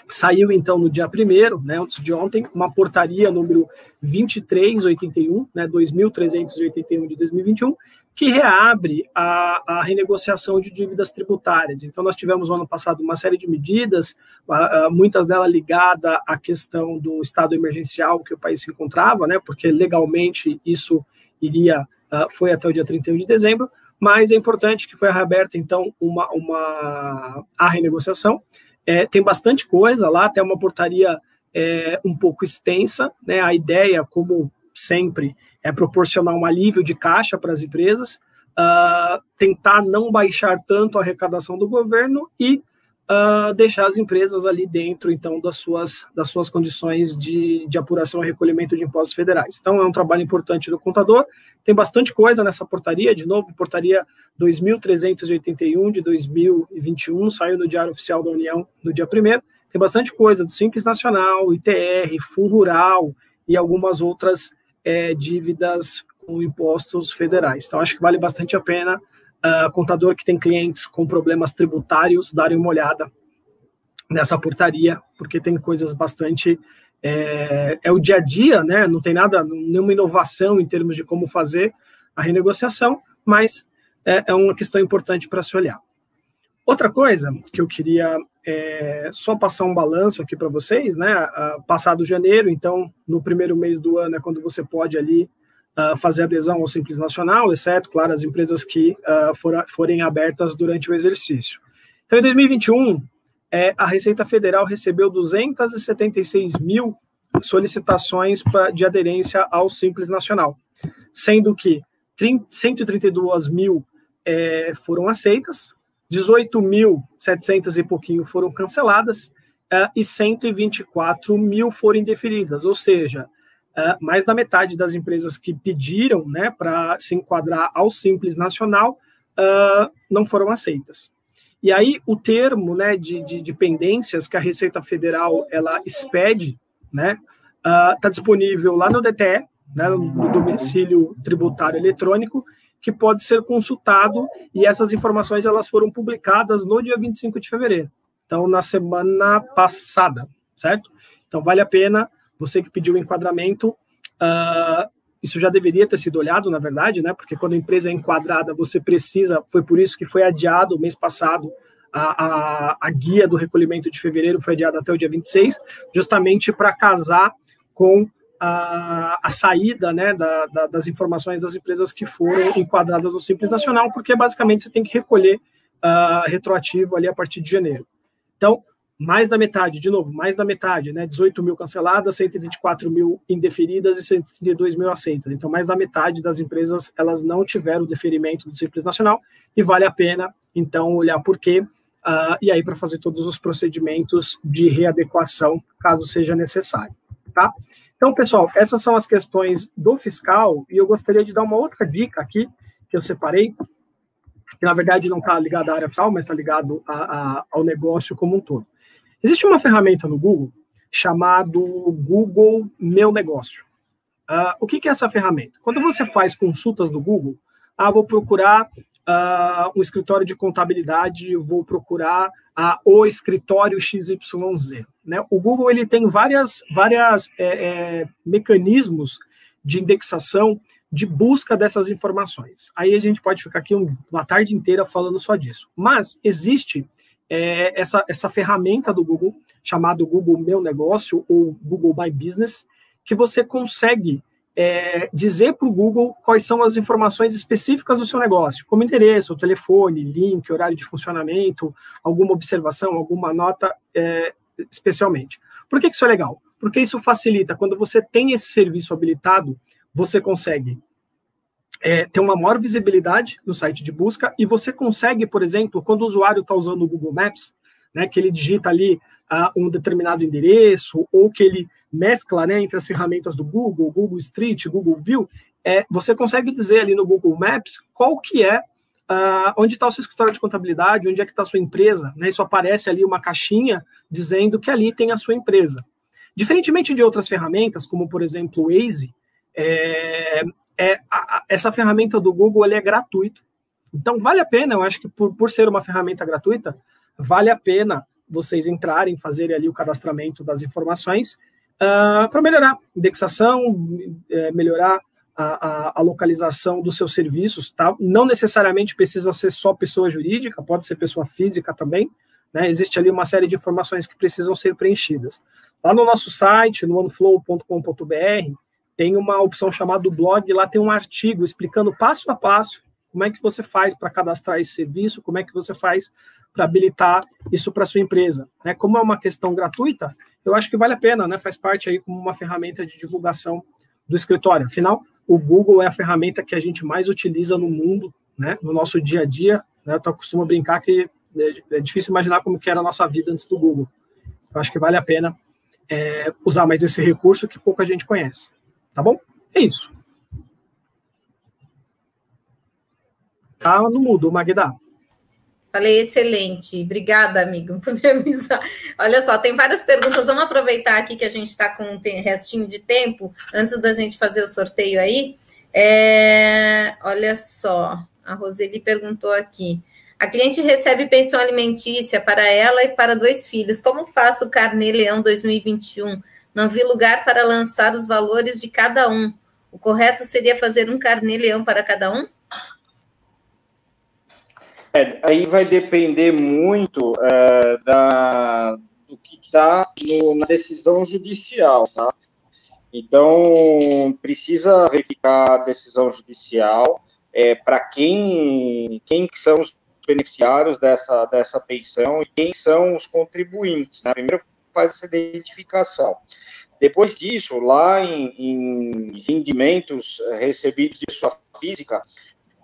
saiu, então, no dia 1 né, antes de ontem, uma portaria número 2381, né, 2381 de 2021, que reabre a, a, renegociação de dívidas tributárias. Então, nós tivemos no ano passado uma série de medidas, muitas delas ligadas à questão do estado emergencial que o país se encontrava, né, porque legalmente isso iria, foi até o dia 31 de dezembro, mas é importante que foi reaberta, então, uma, uma, a renegociação. É, tem bastante coisa lá, até uma portaria é, um pouco extensa, né, a ideia, como sempre, é proporcionar um alívio de caixa para as empresas, uh, tentar não baixar tanto a arrecadação do governo e uh, deixar as empresas ali dentro, então, das suas, das suas condições de, de apuração e recolhimento de impostos federais. Então, é um trabalho importante do contador. Tem bastante coisa nessa portaria, de novo, portaria 2.381 de 2021, saiu no Diário Oficial da União no dia 1 Tem bastante coisa do Simples Nacional, ITR, Fundo Rural e algumas outras é, dívidas com impostos federais. Então, acho que vale bastante a pena uh, contador que tem clientes com problemas tributários darem uma olhada nessa portaria, porque tem coisas bastante é, é, o dia a dia, né? Não tem nada, nenhuma inovação em termos de como fazer a renegociação, mas é, é uma questão importante para se olhar. Outra coisa que eu queria é, só passar um balanço aqui para vocês, né? Passado janeiro, então no primeiro mês do ano é quando você pode ali uh, fazer adesão ao Simples Nacional, exceto, claro, as empresas que uh, for, forem abertas durante o exercício. Então, em 2021, é, a Receita Federal recebeu 276 mil solicitações pra, de aderência ao Simples Nacional, sendo que 30, 132 mil é, foram aceitas, 18.700 e pouquinho foram canceladas uh, e 124 mil foram indeferidas, ou seja, uh, mais da metade das empresas que pediram né, para se enquadrar ao Simples Nacional uh, não foram aceitas. E aí o termo né, de, de, pendências que a Receita Federal ela expede né, está disponível lá no DTE, né, no domicílio tributário eletrônico, que pode ser consultado e essas informações elas foram publicadas no dia 25 de fevereiro. Então, na semana passada, certo? Então, vale a pena, você que pediu o enquadramento, uh, isso já deveria ter sido olhado, na verdade, né? Porque quando a empresa é enquadrada, você precisa, foi por isso que foi adiado mês passado, a, a, a guia do recolhimento de fevereiro foi adiada até o dia 26, justamente para casar com a, a saída né, da, da, das informações das empresas que foram enquadradas no Simples Nacional, porque basicamente você tem que recolher uh, retroativo ali a partir de janeiro. Então, mais da metade, de novo, mais da metade, né? 18 mil canceladas, 124 mil indeferidas e 132 mil aceitas. Então, mais da metade das empresas, elas não tiveram deferimento do Simples Nacional e vale a pena, então, olhar por quê uh, e aí para fazer todos os procedimentos de readequação, caso seja necessário, tá? Então, pessoal, essas são as questões do fiscal e eu gostaria de dar uma outra dica aqui que eu separei, que na verdade não está ligado à área fiscal, mas está ligado a, a, ao negócio como um todo. Existe uma ferramenta no Google chamado Google Meu Negócio. Uh, o que, que, é essa ferramenta? Quando você faz consultas no Google, ah, vou procurar uh, um escritório de contabilidade, vou procurar uh, o escritório XYZ. Né? O Google ele tem várias, várias é, é, mecanismos de indexação de busca dessas informações. Aí a gente pode ficar aqui uma tarde inteira falando só disso. Mas existe é, essa, essa ferramenta do Google, chamado Google Meu Negócio ou Google My Business, que você consegue é, dizer para o Google quais são as informações específicas do seu negócio, como endereço, telefone, link, horário de funcionamento, alguma observação, alguma nota é, especialmente. Por que, que isso é legal? Porque isso facilita, quando você tem esse serviço habilitado, você consegue é, ter uma maior visibilidade no site de busca e você consegue, por exemplo, quando o usuário está usando o Google Maps, né, que ele digita ali uh, um determinado endereço ou que ele mescla né, entre as ferramentas do Google, Google Street, Google View, é, você consegue dizer ali no Google Maps qual que é, uh, onde está o seu escritório de contabilidade, onde é que está a sua empresa, né, isso aparece ali uma caixinha dizendo que ali tem a sua empresa. Diferentemente de outras ferramentas, como por exemplo o Waze, é, é, a, essa ferramenta do Google é gratuita. Então vale a pena, eu acho que por, por ser uma ferramenta gratuita, vale a pena vocês entrarem, fazerem ali o cadastramento das informações uh, ah, para melhorar indexação, é, melhorar a, a, a, localização dos seus serviços, tá? Não necessariamente precisa ser só pessoa jurídica, pode ser pessoa física também, né? Existe ali uma série de informações que precisam ser preenchidas. Lá no nosso site, no oneflow.com.br, tem uma opção chamada blog, lá tem um artigo explicando passo a passo como é que você faz para cadastrar esse serviço, como é que você faz para habilitar isso para sua empresa. Né? Como é uma questão gratuita, eu acho que vale a pena, né? Faz parte aí como uma ferramenta de divulgação do escritório. Afinal, o Google é a ferramenta que a gente mais utiliza no mundo, né? No nosso dia a dia. Né? Eu costumo brincar que é, é difícil imaginar como que era a nossa vida antes do Google. Eu acho que vale a pena é, usar mais esse recurso que pouca gente conhece. Tá bom? É isso. Tá no mudo, Magda. Falei excelente. Obrigada, amigo, por me avisar. Olha só, tem várias perguntas. Vamos aproveitar aqui que a gente está com um restinho de tempo, antes da gente fazer o sorteio aí. É, olha só, a Roseli perguntou aqui. A cliente recebe pensão alimentícia para ela e para dois filhos. Como faço o Carnê Leão 2021? Não vi lugar para lançar os valores de cada um. O correto seria fazer um Carnê Leão para cada um? É, aí vai depender muito é, da, do que está na decisão judicial, tá? Então, precisa verificar a decisão judicial é, para quem, quem são os beneficiários dessa, dessa pensão e quem são os contribuintes. Né? Primeiro faz essa identificação. Depois disso, lá em, em rendimentos recebidos de sua física,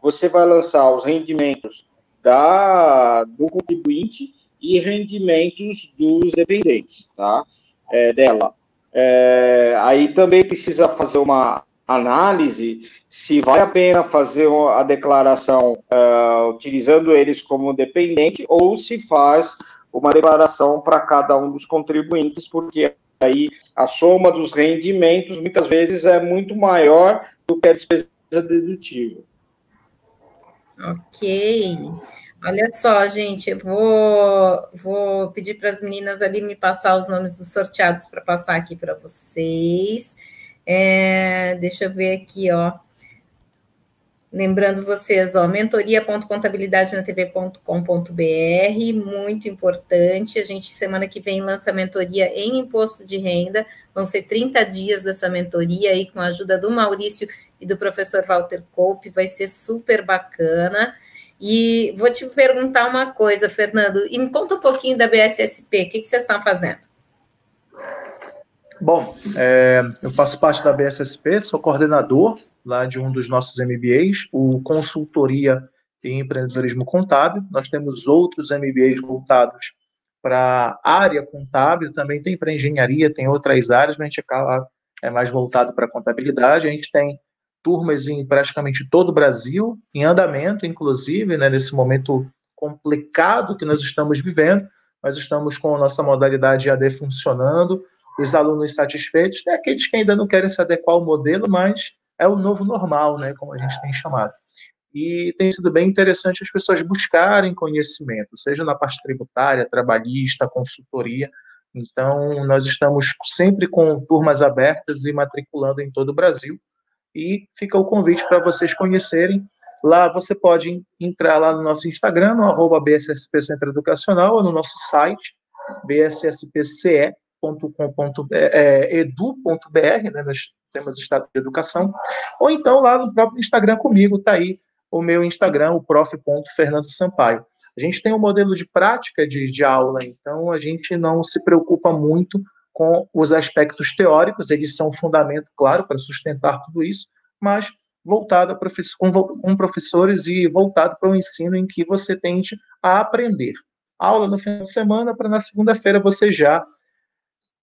você vai lançar os rendimentos da, do contribuinte e rendimentos dos dependentes, tá? É, dela. É, aí também precisa fazer uma análise se vale a pena fazer a declaração uh, utilizando eles como dependente ou se faz uma declaração para cada um dos contribuintes, porque aí a soma dos rendimentos muitas vezes é muito maior do que a despesa dedutível. Ok. Olha só, gente, eu vou, vou pedir para as meninas ali me passar os nomes dos sorteados para passar aqui para vocês. É, deixa eu ver aqui, ó. Lembrando vocês, ó, mentoria.contabilidadenatv.com.br, muito importante. A gente, semana que vem, lança a mentoria em imposto de renda. Vão ser 30 dias dessa mentoria aí, com a ajuda do Maurício e do professor Walter Coupe. Vai ser super bacana. E vou te perguntar uma coisa, Fernando, e me conta um pouquinho da BSSP, o que, que vocês estão fazendo? Bom, é, eu faço parte da BSSP, sou coordenador lá de um dos nossos MBAs, o Consultoria em Empreendedorismo Contábil. Nós temos outros MBAs voltados para a área contábil, também tem para engenharia, tem outras áreas, mas a gente é mais voltado para contabilidade. A gente tem turmas em praticamente todo o Brasil, em andamento, inclusive, né, nesse momento complicado que nós estamos vivendo. Nós estamos com a nossa modalidade AD funcionando, os alunos satisfeitos, tem aqueles que ainda não querem se adequar ao modelo, mas é o novo normal, né, como a gente tem chamado. E tem sido bem interessante as pessoas buscarem conhecimento, seja na parte tributária, trabalhista, consultoria. Então, nós estamos sempre com turmas abertas e matriculando em todo o Brasil. E fica o convite para vocês conhecerem. Lá você pode entrar lá no nosso Instagram, no arroba BSSP Centro Educacional, ou no nosso site, bsspce edu.br, é, é, né, nós Estado de Educação, ou então lá no próprio Instagram comigo, está aí o meu Instagram, o prof.fernando Sampaio. A gente tem um modelo de prática de, de aula, então a gente não se preocupa muito com os aspectos teóricos, eles são um fundamento, claro, para sustentar tudo isso, mas voltado professor, com, com professores e voltado para o ensino em que você tende a aprender. Aula no final de semana, para na segunda-feira você já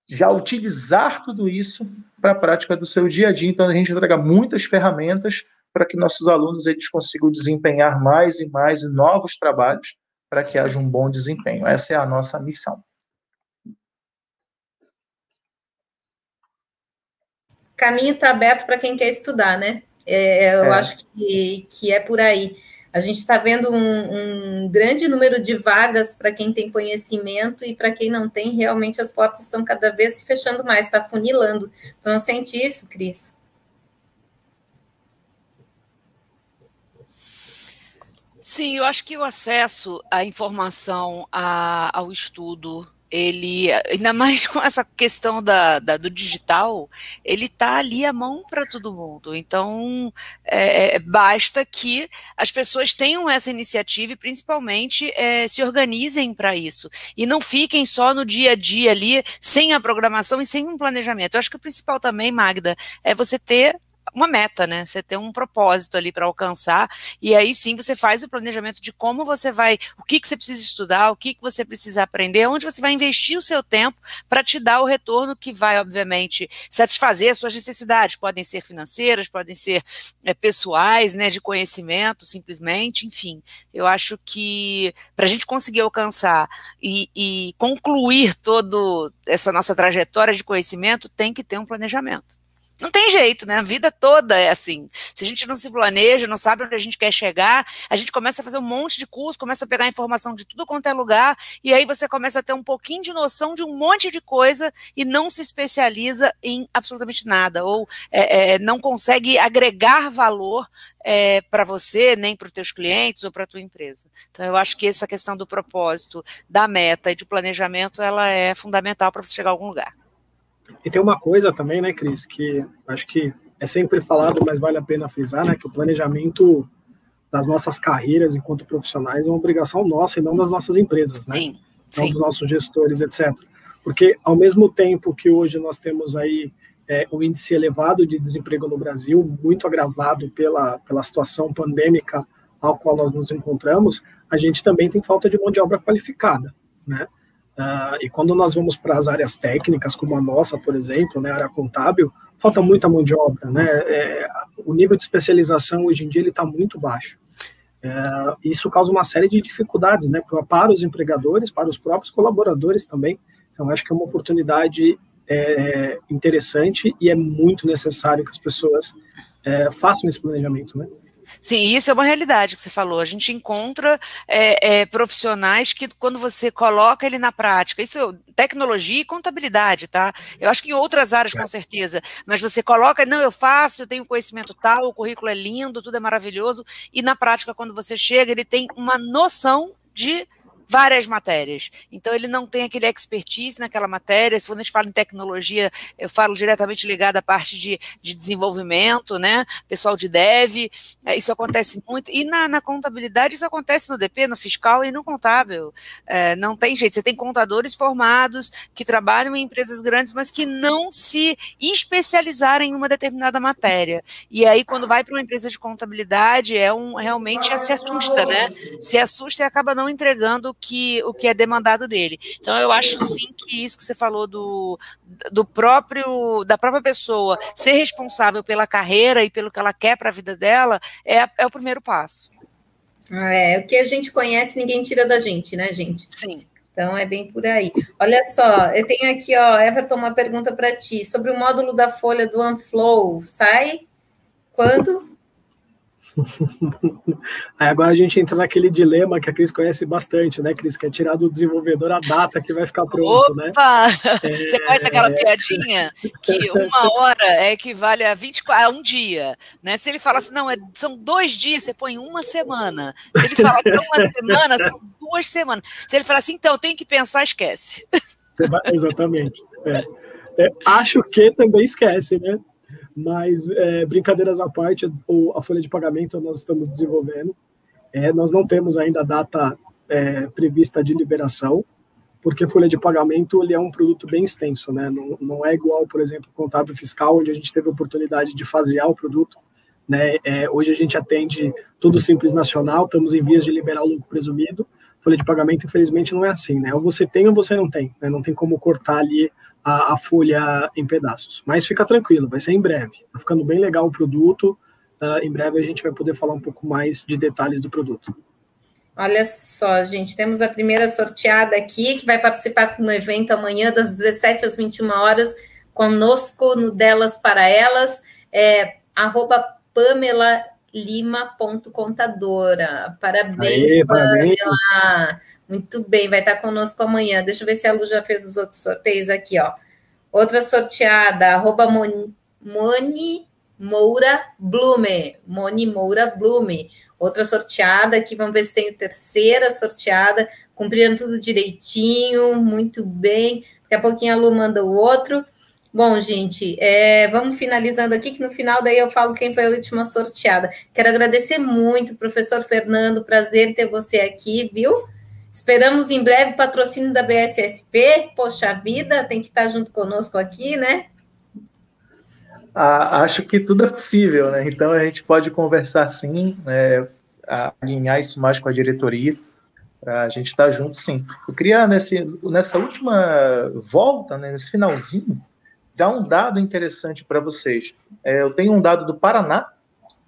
já utilizar tudo isso para a prática do seu dia a dia. Então, a gente entrega muitas ferramentas para que nossos alunos eles consigam desempenhar mais e mais novos trabalhos para que haja um bom desempenho. Essa é a nossa missão. O caminho está aberto para quem quer estudar, né? É, eu é. acho que, que é por aí. A gente está vendo um, um, grande número de vagas para quem tem conhecimento e para quem não tem, realmente as portas estão cada vez se fechando mais, está funilando. Então, não sente isso, Cris? Sim, eu acho que o acesso à informação, a, ao estudo, ele, ainda mais com essa questão da, da do digital, ele está ali à mão para todo mundo. Então, é, é, basta que as pessoas tenham essa iniciativa e, principalmente, é, se organizem para isso. E não fiquem só no dia a dia ali, sem a programação e sem um planejamento. Eu acho que o principal também, Magda, é você ter uma meta, né? Você tem um propósito ali para alcançar, e aí sim você faz o planejamento de como você vai, o que, que você precisa estudar, o que, que você precisa aprender, onde você vai investir o seu tempo para te dar o retorno que vai, obviamente, satisfazer as suas necessidades. Podem ser financeiras, podem ser é, pessoais, né? De conhecimento, simplesmente, enfim. Eu acho que para a gente conseguir alcançar e, e concluir toda essa nossa trajetória de conhecimento, tem que ter um planejamento. Não tem jeito, né? A vida toda é assim. Se a gente não se planeja, não sabe onde a gente quer chegar, a gente começa a fazer um monte de curso, começa a pegar informação de tudo quanto é lugar, e aí você começa a ter um pouquinho de noção de um monte de coisa e não se especializa em absolutamente nada, ou é, é, não consegue agregar valor é, para você, nem para os teus clientes ou para a tua empresa. Então, eu acho que essa questão do propósito, da meta e do planejamento, ela é fundamental para você chegar a algum lugar. E tem uma coisa também, né, Cris, que acho que é sempre falado, mas vale a pena frisar, né, que o planejamento das nossas carreiras enquanto profissionais é uma obrigação nossa e não das nossas empresas, né? Sim, não dos nossos gestores, etc. Porque ao mesmo tempo que hoje nós temos aí é, um índice elevado de desemprego no Brasil, muito agravado pela, pela situação pandêmica ao qual nós nos encontramos, a gente também tem falta de mão de obra qualificada, né? Uh, e quando nós vamos para as áreas técnicas, como a nossa, por exemplo, né, área contábil, falta muita mão de obra, né? É, o nível de especialização hoje em dia ele está muito baixo. É, isso causa uma série de dificuldades, né, para os empregadores, para os próprios colaboradores também. Então, acho que é uma oportunidade é, interessante e é muito necessário que as pessoas é, façam esse planejamento, né? Sim, isso é uma realidade que você falou. A gente encontra é, é, profissionais que, quando você coloca ele na prática, isso é tecnologia e contabilidade, tá? Eu acho que em outras áreas, com certeza, mas você coloca, não, eu faço, eu tenho conhecimento tal, o currículo é lindo, tudo é maravilhoso, e na prática, quando você chega, ele tem uma noção de várias matérias. Então, ele não tem aquele expertise naquela matéria. Se quando a gente fala em tecnologia, eu falo diretamente ligado à parte de, de desenvolvimento, né? Pessoal de dev, é, isso acontece muito. E na, na, contabilidade, isso acontece no DP, no fiscal e no contábil. É, não tem jeito. Você tem contadores formados que trabalham em empresas grandes, mas que não se especializaram em uma determinada matéria. E aí, quando vai para uma empresa de contabilidade, é um realmente se assusta, né? Se assusta e acaba não entregando que, o que é demandado dele. Então, eu acho sim que isso que você falou do, do próprio, da própria pessoa ser responsável pela carreira e pelo que ela quer para a vida dela é, é o primeiro passo. É, o que a gente conhece, ninguém tira da gente, né, gente? Sim. Então é bem por aí. Olha só, eu tenho aqui, ó, Everton, uma pergunta para ti sobre o módulo da folha do OneFlow. Sai quando? Aí agora a gente entra naquele dilema que a Cris conhece bastante, né, Cris? Que é tirar do desenvolvedor a data que vai ficar pronto, né? Opa! né? É, Você conhece aquela piadinha que uma hora equivale a 24, a um dia, né? Se ele fala assim, não, é, são dois dias, você põe uma semana. Se ele fala que é uma semana, são duas semanas. Se ele falar assim, então, eu tenho que pensar, esquece. Exatamente. É. É, acho que também esquece, né? Mas, é, brincadeiras à parte, a folha de pagamento nós estamos desenvolvendo. É, nós não temos ainda a data é, prevista de liberação, porque a folha de pagamento ele é um produto bem extenso, né? Não, não é igual, por exemplo, contábil fiscal, onde a gente teve a oportunidade de fasear o produto. Né? É, hoje a gente atende tudo simples nacional, estamos em vias de liberar o lucro presumido. Folha de pagamento, infelizmente, não é assim, né? Ou você tem ou você não tem, né? Não tem como cortar ali a, a, folha em pedaços. Mas fica tranquilo, vai ser em breve. Está ficando bem legal o produto. Uh, em breve a gente vai poder falar um pouco mais de detalhes do produto. Olha só, gente, temos a primeira sorteada aqui, que vai participar no evento amanhã, das 17 às 21 horas, conosco no Delas para Elas, é, arroba Pamela lima.contadora. Parabéns, Aê. Parabéns. Muito bem, vai estar conosco amanhã. Deixa eu ver se a Lu já fez os outros sorteios aqui, ó. Outra sorteada, arroba Moni, Moura Blume. Moni Moura Blume. Outra sorteada aqui, vamos ver se tem terceira sorteada, cumprindo tudo direitinho, muito bem. Daqui a pouquinho a Lu manda o outro. Bom, gente, é, vamos finalizando aqui, que no final daí eu falo quem foi a última sorteada. Quero agradecer muito, professor Fernando, prazer ter você aqui, viu? Esperamos em breve patrocínio da BSSP. Poxa vida, tem que estar junto conosco aqui, né? Ah, acho que tudo é possível, né? Então a gente pode conversar sim, é, alinhar isso mais com a diretoria. A gente estar junto, sim. Eu queria, nesse, nessa última volta, né, nesse finalzinho, dar um dado interessante para vocês. É, eu tenho um dado do Paraná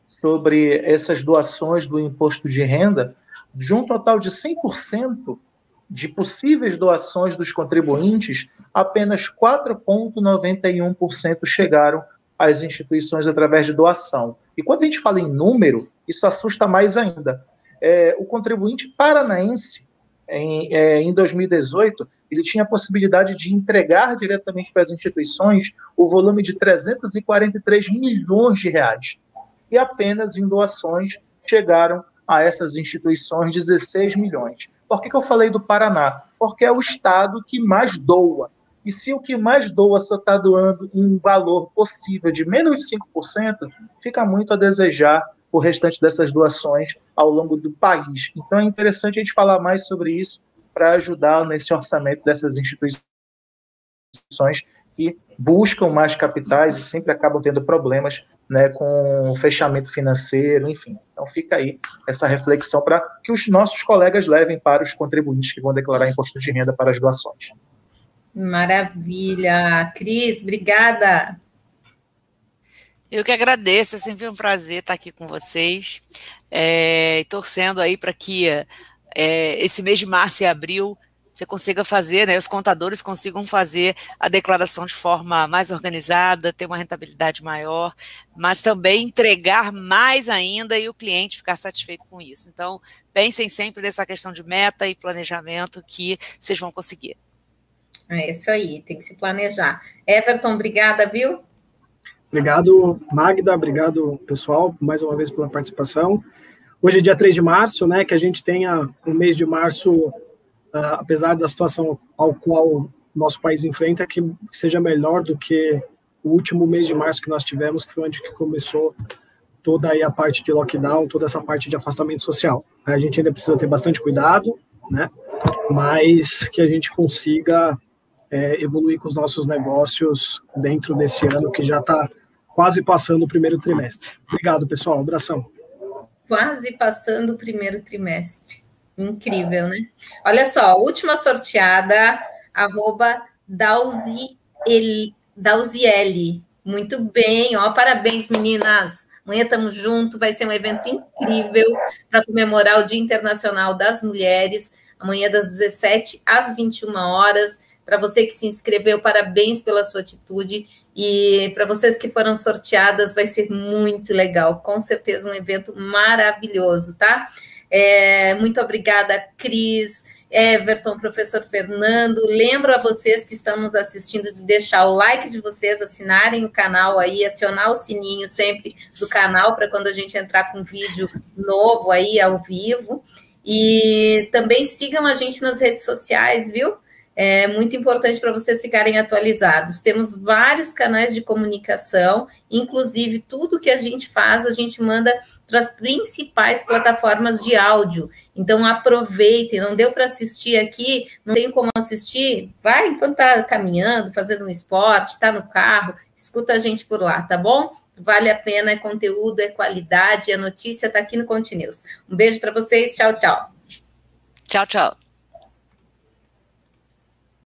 sobre essas doações do imposto de renda, de um total de 100% de possíveis doações dos contribuintes, apenas 4,91% chegaram às instituições através de doação. E quando a gente fala em número, isso assusta mais ainda. É, o contribuinte paranaense, em, é, em 2018, ele tinha a possibilidade de entregar diretamente para as instituições o volume de 343 milhões de reais. E apenas em doações chegaram a essas instituições 16 milhões. Por que, que eu falei do Paraná? Porque é o estado que mais doa. E se o que mais doa só está doando um valor possível de menos de 5%, fica muito a desejar o restante dessas doações ao longo do país. Então é interessante a gente falar mais sobre isso para ajudar nesse orçamento dessas instituições que buscam mais capitais e sempre acabam tendo problemas né, com fechamento financeiro, enfim. Então fica aí essa reflexão para que os nossos colegas levem para os contribuintes que vão declarar imposto de renda para as doações. Maravilha. Cris, obrigada. Eu que agradeço, é sempre um prazer estar aqui com vocês, é, torcendo aí para que é, esse mês de março e abril você consiga fazer, né, os contadores consigam fazer a declaração de forma mais organizada, ter uma rentabilidade maior, mas também entregar mais ainda e o cliente ficar satisfeito com isso. Então, pensem sempre nessa questão de meta e planejamento que vocês vão conseguir. É isso aí, tem que se planejar. Everton, obrigada, viu? Obrigado, Magda, obrigado, pessoal, mais uma vez pela participação. Hoje é dia 3 de março, né, que a gente tenha o mês de março uh, apesar da situação ao qual nosso país enfrenta, que seja melhor do que o último mês de março que nós tivemos, que foi onde que começou toda aí a parte de lockdown, toda essa parte de afastamento social. A gente ainda precisa ter bastante cuidado, né? Mas que a gente consiga é, evoluir com os nossos negócios dentro desse ano que já está quase passando o primeiro trimestre. Obrigado, pessoal. Um abração. Quase passando o primeiro trimestre. Incrível, né? Olha só, última sorteada, arroba Dauzieli. Muito bem, ó, parabéns, meninas. Amanhã estamos juntos, vai ser um evento incrível para comemorar o Dia Internacional das Mulheres, amanhã das 17 às 21 horas. Para você que se inscreveu, parabéns pela sua atitude. E para vocês que foram sorteadas, vai ser muito legal. Com certeza, um evento maravilhoso, tá? É, muito obrigada, Cris, Everton, professor Fernando. Lembro a vocês que estão nos assistindo de deixar o like de vocês, assinarem o canal aí, acionar o sininho sempre do canal para quando a gente entrar com vídeo novo aí ao vivo. E também sigam a gente nas redes sociais, viu? É muito importante para vocês ficarem atualizados. Temos vários canais de comunicação, inclusive tudo que a gente faz, a gente manda para as principais plataformas de áudio. Então aproveitem, não deu para assistir aqui, não tem como assistir, vai enquanto está caminhando, fazendo um esporte, está no carro, escuta a gente por lá, tá bom? Vale a pena, é conteúdo, é qualidade, a notícia está aqui no Continuous. Um beijo para vocês, tchau, tchau. Tchau, tchau.